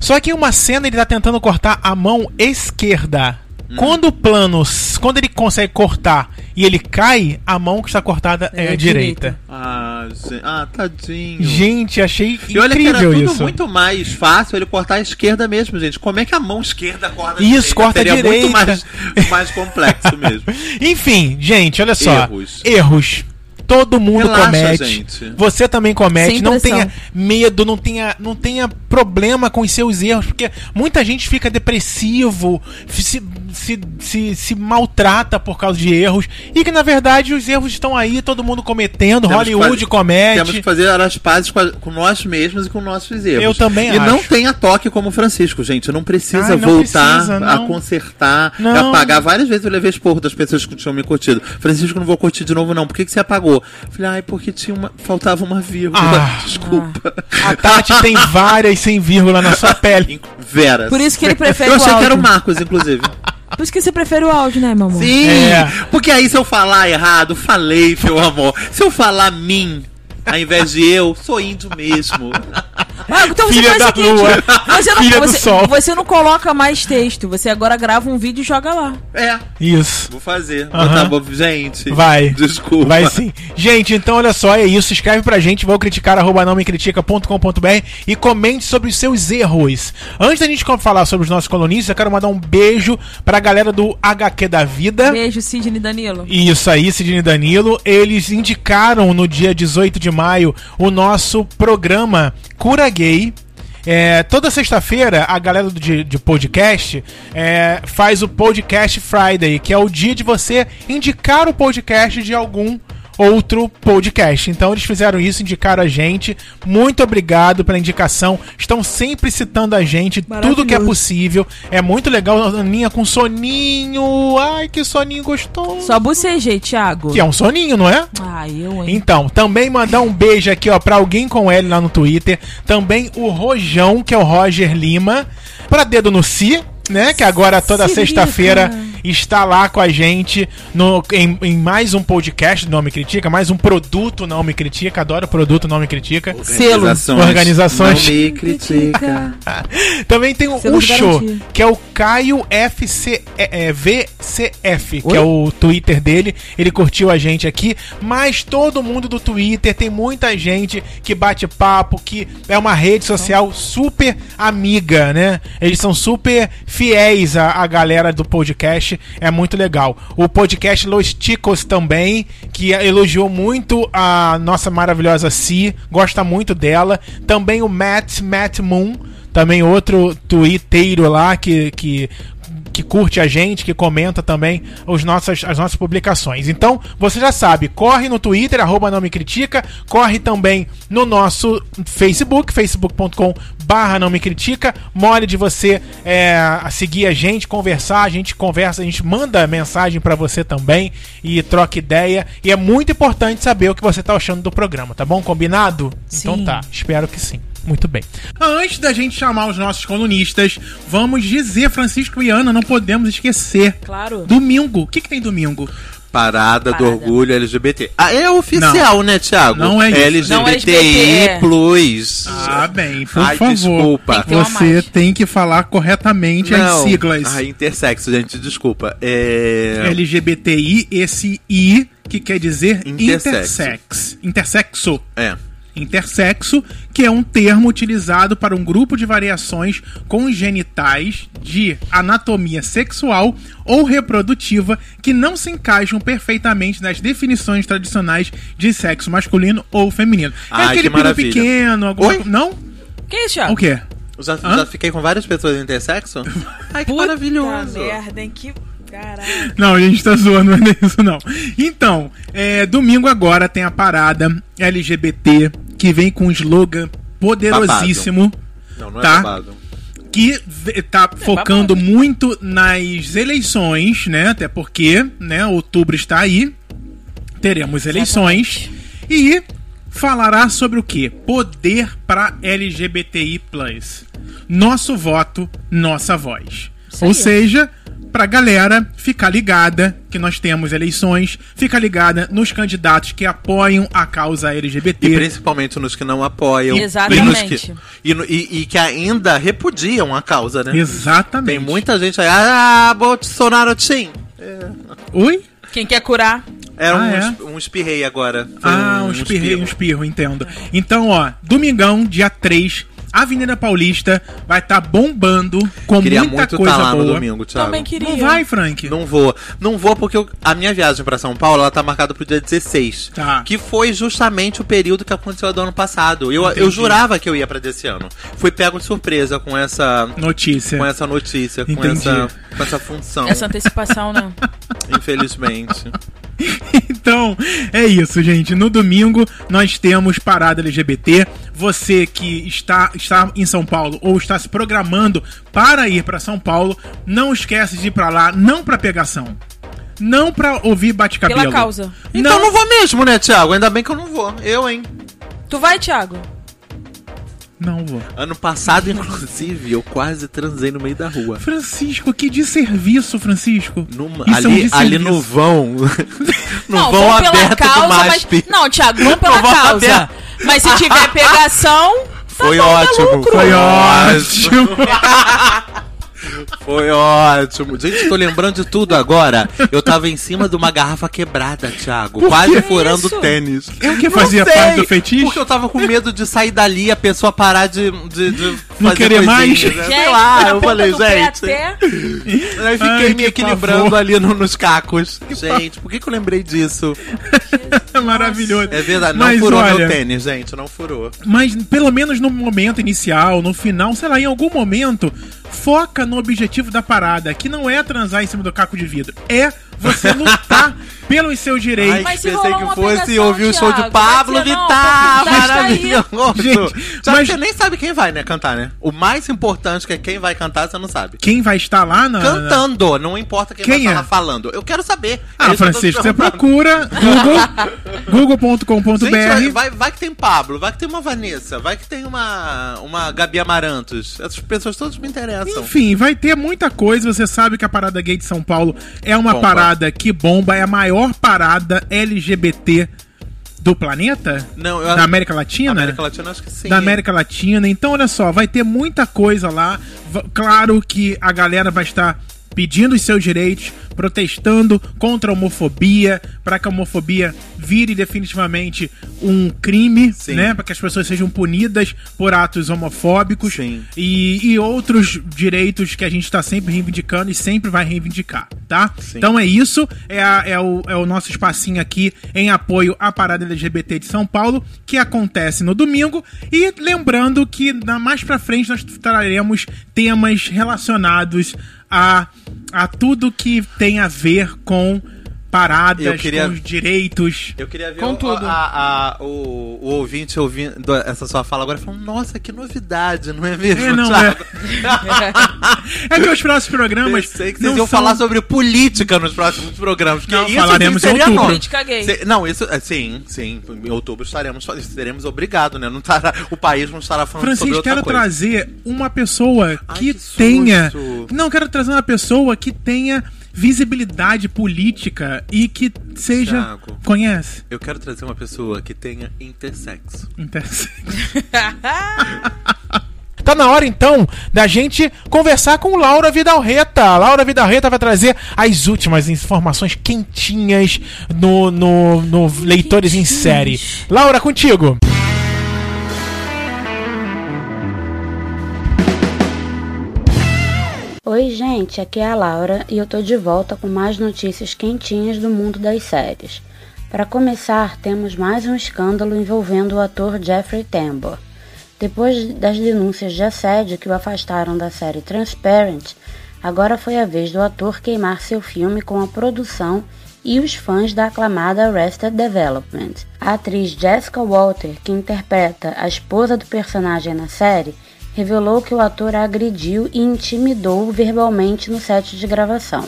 Só que em uma cena ele tá tentando cortar a mão esquerda. Quando o plano, quando ele consegue cortar e ele cai, a mão que está cortada é, É a a direita. direita. Ah, gente, ah tadinho. Gente, achei E olha que era incrível tudo isso. muito mais fácil ele cortar a esquerda mesmo, gente. Como é que a mão esquerda corta a Isso, direita? corta a Seria muito direita. mais, mais complexo mesmo. (laughs) Enfim, gente, olha só. Erros. Erros. Todo mundo Relaxa, comete. gente. Você também comete. Sem não pressão. tenha medo, não tenha, não tenha problema com os seus erros, porque muita gente fica depressivo, se, se, se, se maltrata por causa de erros. E que na verdade os erros estão aí, todo mundo cometendo. Temos Hollywood fazer- comete. Temos que fazer as pazes com, a- com nós mesmos e com nossos erros. Eu também E acho. não tenha toque como o Francisco, gente. Não precisa Ai, não voltar precisa, a não. consertar, Não. a apagar. Várias vezes eu levei esporro das pessoas que tinham me curtido. Francisco, não vou curtir de novo, não. Por que, que você apagou? Falei, ai, porque tinha uma. faltava uma vírgula. Ah. (laughs) Desculpa. A Tati tem várias sem vírgula na sua pele. (laughs) Veras. Por isso que ele prefere Eu o achei que era o Marcos, inclusive. (laughs) Por isso que você prefere o áudio, né, meu amor? Sim! É. Porque aí se eu falar errado, falei, meu amor. Se eu falar mim, ao invés de eu, sou índio mesmo. Ah, então você Filha faz o da seguinte: lua. você não, Filha do você, sol. você não coloca mais texto, você agora grava um vídeo e joga lá. É, Isso. vou fazer. Aham. Botar bo- Gente. Vai. Desculpa. Vai sim. Gente, então olha só, é isso. Escreve pra gente, vou criticar, arroba não me critica.com.br e comente sobre os seus erros. Antes da gente falar sobre os nossos colunistas, eu quero mandar um beijo pra galera do HQ da Vida. Beijo, Sidney e Danilo. Isso aí, Sidney e Danilo. Eles indicaram no dia 18 de maio o nosso programa Cura Gay. É, toda sexta-feira, a galera de, de podcast é, faz o Podcast Friday, que é o dia de você indicar o podcast de algum outro podcast. Então eles fizeram isso, indicaram a gente. Muito obrigado pela indicação. Estão sempre citando a gente, tudo que é possível. É muito legal, a Aninha com soninho. Ai, que soninho gostoso. Só bocejei, Thiago. Que é um soninho, não é? Ai, eu, hein? Então, também mandar um beijo aqui, ó, pra alguém com L lá no Twitter. Também o Rojão, que é o Roger Lima. Pra Dedo no Si, né? Que agora toda Se sexta-feira. Está lá com a gente no, em, em mais um podcast do Não Me Critica, mais um produto Não Me Critica. Adoro produto Não Me Critica. Selo. Organizações. Não me critica. (laughs) Também tem o Selo Ucho, que é o Caio FC, é, é, VCF, que Oi? é o Twitter dele. Ele curtiu a gente aqui. Mas todo mundo do Twitter, tem muita gente que bate papo, que é uma rede social super amiga, né? Eles são super fiéis à, à galera do podcast. É muito legal. O podcast Los Ticos também, que elogiou muito a nossa maravilhosa Si, gosta muito dela. Também o Matt, Matt Moon, também outro twitteiro lá que, que curte a gente, que comenta também os nossas, as nossas publicações. Então, você já sabe, corre no Twitter, arroba não me critica, corre também no nosso Facebook, facebook.com barra não me critica, mole de você é, seguir a gente, conversar, a gente conversa, a gente manda mensagem pra você também e troca ideia. E é muito importante saber o que você tá achando do programa, tá bom? Combinado? Então Sim. tá, espero que sim. Muito bem. Antes da gente chamar os nossos colunistas, vamos dizer, Francisco e Ana, não podemos esquecer. Claro. Domingo. O que, que tem domingo? Parada, do Parada. orgulho LGBT. Ah, é oficial, né, Thiago? Não é isso. LGBTI+. Não é LGBT, plus. Ah, bem, por Ai, favor. desculpa. Tem Você mais. tem que falar corretamente as Não. siglas. Ah, intersexo, gente, desculpa. É... LGBTI, esse I que quer dizer Intersexo. intersex. Intersexo. É. intersexo, que é um termo utilizado para um grupo de variações congenitais de anatomia sexual ou reprodutiva que não se encaixam perfeitamente nas definições tradicionais de sexo masculino ou feminino. é Ai, aquele que pinto maravilha. pequeno, alguma Oi? Não? Que isso, Thiago? O quê? Já, Hã? já fiquei com várias pessoas intersexo? (laughs) Ai, que Puta maravilhoso. merda, hein? Que... Caralho. Não, a gente tá zoando, (laughs) não é isso não. Então, é, domingo agora tem a parada LGBT que vem com um slogan poderosíssimo. Não, não é Tá. babado. que tá focando babado. muito nas eleições, né? Até porque, né, outubro está aí. Teremos eleições e falará sobre o quê? Poder para LGBTI+. Nosso voto, nossa voz. Isso Ou aí. seja, pra galera ficar ligada que nós temos eleições, ficar ligada nos candidatos que apoiam a causa LGBT. E principalmente nos que não apoiam. Exatamente. E, nos que, e, e- e que ainda repudiam a causa, né? Exatamente. Tem muita gente aí. Ah, Bolsonaro Tim. Oi? Quem quer curar? Era Ah, um, é? um espirrei agora. Foi Ah, um espirrei, um espirro. espirro, entendo. Então, ó, domingão, dia 3, Avenida Paulista vai estar bombando com Queria muita muito coisa estar lá boa. no domingo, Thiago. Também queria. Não vai, Frank? Não vou. Não vou porque eu- a minha viagem pra São Paulo, ela tá marcada pro dia 16. Tá. Que foi justamente o período que aconteceu do ano passado. Eu, Entendi. eu jurava que eu ia pra desse ano. Fui pego de surpresa com essa Notícia. com essa notícia, com essa com essa função, Essa antecipação, né? (laughs) infelizmente. (laughs) Então, é isso, gente. No domingo nós temos parada LGBT. Você que está, está em São Paulo ou está se programando para ir para São Paulo, não esquece de ir para lá, não para pegação. Não pra ouvir bate-cabelo. Pela causa. Então não. não vou mesmo, né, Thiago? Ainda bem que eu não vou. Eu, hein? Tu vai, Thiago? Não vou. Ano passado, (laughs) inclusive, eu quase transei no meio da rua. Francisco, que de serviço, Francisco. Numa- Isso é um ali, ali no vão. (laughs) no não, vão vão aberto pela do causa, mas... Não, Thiago, vão (laughs) pela vão causa. aberto. Mas se tiver pegação... Foi tá bom, tá ótimo. lucro. Foi ótimo. Foi ótimo. Gente, tô lembrando de tudo agora. Eu tava em cima de uma garrafa quebrada, Thiago. Por quase que furando isso? tênis. O que fazia sei, parte do fetiche? Porque eu tava com medo de sair dali e a pessoa parar de, de, de Não querer mais? coisinhas, né? Gente, Sei lá, eu falei, gente. até- Aí fiquei Ai, me equilibrando ali no- nos cacos. Gente, por que, que eu lembrei disso? (laughs) É maravilhoso. É verdade, não Mas furou olha, meu tênis, gente, não furou. Mas pelo menos no momento inicial, no final, sei lá, em algum momento, foca no objetivo da parada, que não é transar em cima do caco de vidro, é você lutar pelos seus direitos. Ai, pensei que fosse ouvir o show de Pablo Vittar, tá maravilhoso. Gente, Só mas- você nem sabe quem vai, né, cantar, né? O mais importante que é quem vai cantar, você não sabe. Quem vai estar lá na. Cantando, não importa quem, Quem vai é? estar lá falando. Eu quero saber. Ah, Francisco, você procura Google, (laughs) google.com.br. Vai, vai, vai que tem Pablo, vai que tem uma Vanessa, vai que tem uma, uma Gabi Amarantos. Essas pessoas todas me interessam. Enfim, vai ter muita coisa. Você sabe que a Parada Gay de São Paulo é uma Bomba. parada que bomba, é a maior parada LGBT do planeta? Não, eu Da América Latina? América Latina, acho que sim. da América Latina. Então, olha só, vai ter muita coisa lá. Claro que a galera vai estar pedindo os seus direitos, protestando contra a homofobia, para que a homofobia vire definitivamente um crime, Sim. né? Para que as pessoas sejam punidas por atos homofóbicos e, e outros direitos que a gente está sempre reivindicando e sempre vai reivindicar, tá? Sim. Então é isso, é, a- é o, é o nosso espacinho aqui em apoio à parada LGBT de São Paulo, que acontece no domingo. E lembrando que na, mais pra frente nós traremos temas relacionados a, a tudo que tem a ver com paradas, Eu queria- com os direitos. Eu queria ver Com o, tudo. a- a- o, o ouvinte ouvindo essa sua fala agora falando, nossa, que novidade, não é mesmo, É, não, Thiago? É (laughs) que os próximos programas. (laughs) Pensei que não vocês iam são- falar sobre política nos próximos programas. Porque Não, isso falaremos sim, em seria outubro. bom. Política gay. Se- não, isso, é, sim, sim. Em outubro estaremos, seremos obrigados, né? Não estará, o país não estará falando sobre Francisco, outra quero coisa. trazer uma pessoa Ai, que, que susto. tenha. Não, quero trazer uma pessoa que tenha visibilidade política e que seja. Thiago. Conhece? Eu quero trazer uma pessoa que tenha intersexo. Interessa. (laughs) Tá na hora então da gente conversar com Laura Vidalreta. Laura Vidalreta vai trazer as últimas informações quentinhas no, no, no Leitores em Série. Laura, contigo. Oi, gente, aqui é a Laura e eu tô de volta com mais notícias quentinhas do mundo das séries. Para começar, temos mais um escândalo envolvendo o ator Jeffrey Tambor. Depois das denúncias de assédio que o afastaram da série Transparent, agora foi a vez do ator queimar seu filme com a produção e os fãs da aclamada Arrested Development. A atriz Jessica Walter, que interpreta a esposa do personagem na série, revelou que o ator a agrediu e intimidou verbalmente no set de gravação.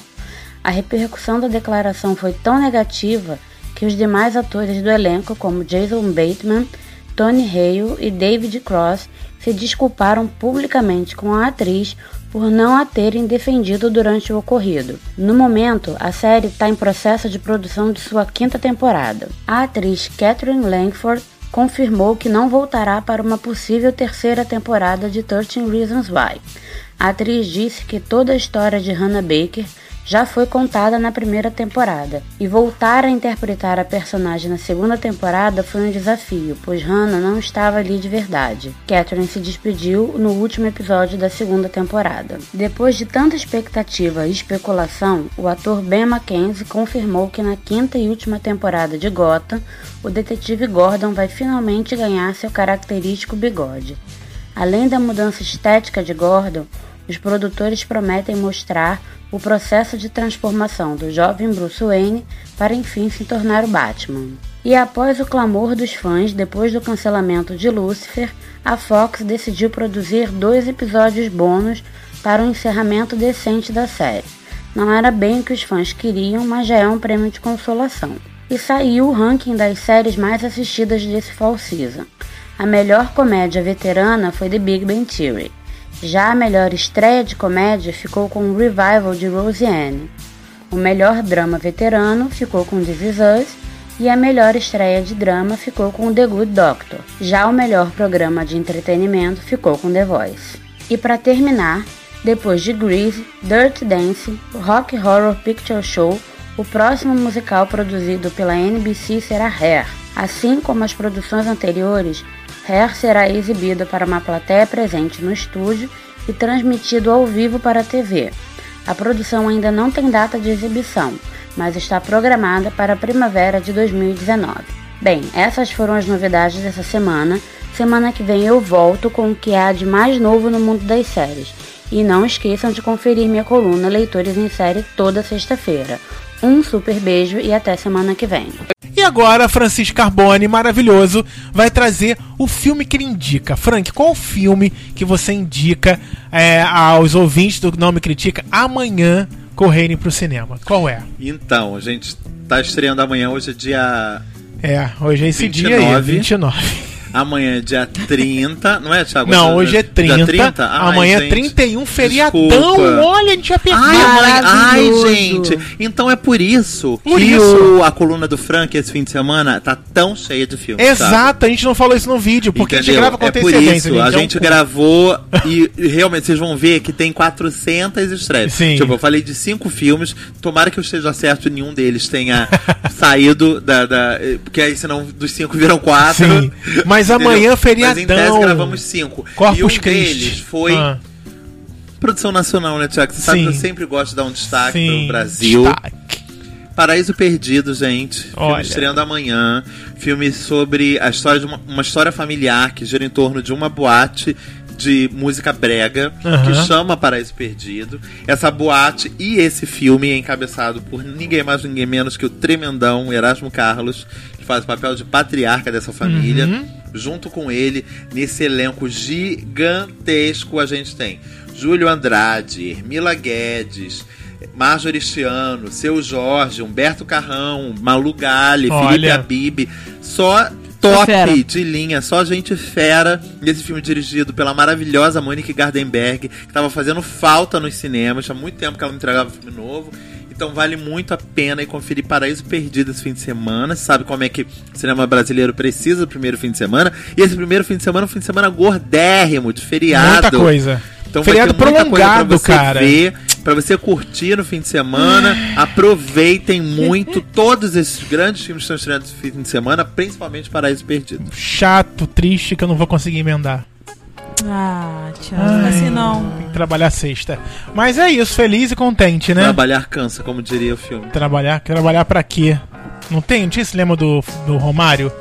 A repercussão da declaração foi tão negativa que os demais atores do elenco, como Jason Bateman, Tony Hale e David Cross, se desculparam publicamente com a atriz por não a terem defendido durante o ocorrido. No momento, a série está em processo de produção de sua quinta temporada. A atriz Catherine Langford confirmou que não voltará para uma possível terceira temporada de 13 Reasons Why. A atriz disse que toda a história de Hannah Baker já foi contada na primeira temporada, e voltar a interpretar a personagem na segunda temporada foi um desafio, pois Hannah não estava ali de verdade. Catherine se despediu no último episódio da segunda temporada. Depois de tanta expectativa e especulação, o ator Ben Mackenzie confirmou que na quinta e última temporada de Gotham, o detetive Gordon vai finalmente ganhar seu característico bigode. Além da mudança estética de Gordon, os produtores prometem mostrar o processo de transformação do jovem Bruce Wayne para enfim se tornar o Batman. E após o clamor dos fãs depois do cancelamento de Lucifer, a Fox decidiu produzir dois episódios bônus para um encerramento decente da série. Não era bem o que os fãs queriam, mas já é um prêmio de consolação. E saiu o ranking das séries mais assistidas desse fall season. A melhor comédia veterana foi The Big Bang Theory. Já a melhor estreia de comédia ficou com o revival de Roseanne. O melhor drama veterano ficou com This Is Us e a melhor estreia de drama ficou com The Good Doctor. Já o melhor programa de entretenimento ficou com The Voice. E para terminar, depois de Grease, Dirt Dancing, Rock Horror Picture Show, o próximo musical produzido pela NBC será Hair. Assim como as produções anteriores, Hair será exibido para uma plateia presente no estúdio e transmitido ao vivo para a TV. A produção ainda não tem data de exibição, mas está programada para a primavera de 2019. Bem, essas foram as novidades dessa semana. Semana que vem eu volto com o que há de mais novo no mundo das séries. E não esqueçam de conferir minha coluna Leitores em Série toda sexta-feira. Um super beijo e até semana que vem. Agora, Francisco Carbone, maravilhoso, vai trazer o filme que ele indica. Frank, qual o filme que você indica é, aos ouvintes do Não Me Critica amanhã correrem pro cinema? Qual é? Então, a gente tá estreando amanhã, hoje é dia. É, hoje é esse 29. dia aí, 29. Amanhã é dia 30, não é, Thiago? Não, hoje é 30. 30? Ai, amanhã é 31, feriadão. Desculpa. Olha, a gente já perdeu. Ai, ai, gente. Então é por isso por que isso. O, a coluna do Frank esse fim de semana tá tão cheia de filmes. Exato, sabe? a gente não falou isso no vídeo, porque Entendeu? a gente grava com é. Por isso, gente. a gente gravou e realmente vocês vão ver que tem 400 estreias. Sim. Tipo, eu falei de cinco filmes, tomara que eu esteja certo e nenhum deles tenha (laughs) saído da, da, Porque aí senão dos cinco viram quatro. Sim. Mas mas amanhã, feriadão. Mas em tese gravamos cinco. Corpus e um Christi. deles foi... Ah. Produção nacional, né, Tiago? Você Sim. sabe que eu sempre gosto de dar um destaque Sim. pro Brasil. Destaque. Paraíso Perdido, gente. Olha. Filme estreando amanhã. Filme sobre a história de uma, uma, história familiar que gira em torno de uma boate de música brega uhum. que chama Paraíso Perdido. Essa boate e esse filme é encabeçado por ninguém mais, ninguém menos que o tremendão Erasmo Carlos, que faz o papel de patriarca dessa família. Uhum junto com ele, nesse elenco gigantesco, a gente tem Júlio Andrade, Mila Guedes, Marjorie Chiano, Seu Jorge, Humberto Carrão, Malu Gali, Felipe Abib. Só top de linha, só gente fera. Esse filme dirigido pela maravilhosa Monique Gardenberg, que estava fazendo falta nos cinemas. Tinha muito tempo que ela não entregava filme novo. Então vale muito a pena ir conferir Paraíso Perdido esse fim de semana. Você sabe como é que o cinema brasileiro precisa do primeiro fim de semana. E esse primeiro fim de semana é um fim de semana gordérrimo, de feriado. Muita coisa. Então Feriado prolongado, pra você cara. ver, pra você curtir no fim de semana. Aproveitem muito (laughs) todos esses grandes filmes que estão estreando no fim de semana, principalmente Paraíso Perdido. Chato, triste, que eu não vou conseguir emendar. Ah, Thiago, assim não. Tem que trabalhar sexta. Mas é isso, feliz e contente, né? Trabalhar cansa, como diria o filme. Trabalhar, trabalhar pra quê? Não tem? Não tinha esse lema do, do Romário?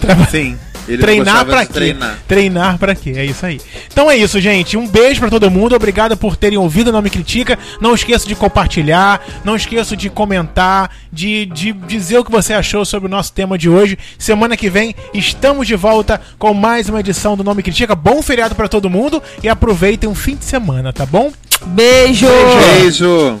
Traba- Sim. (laughs) Ele treinar para quê? Treinar. para quê? É isso aí. Então é isso, gente. Um beijo para todo mundo. Obrigado por terem ouvido o Nome Critica. Não esqueça de compartilhar, não esqueça de comentar, de, de dizer o que você achou sobre o nosso tema de hoje. Semana que vem estamos de volta com mais uma edição do Nome Critica. Bom feriado para todo mundo e aproveitem um fim de semana, tá bom? Beijo. Beijo. Beijo.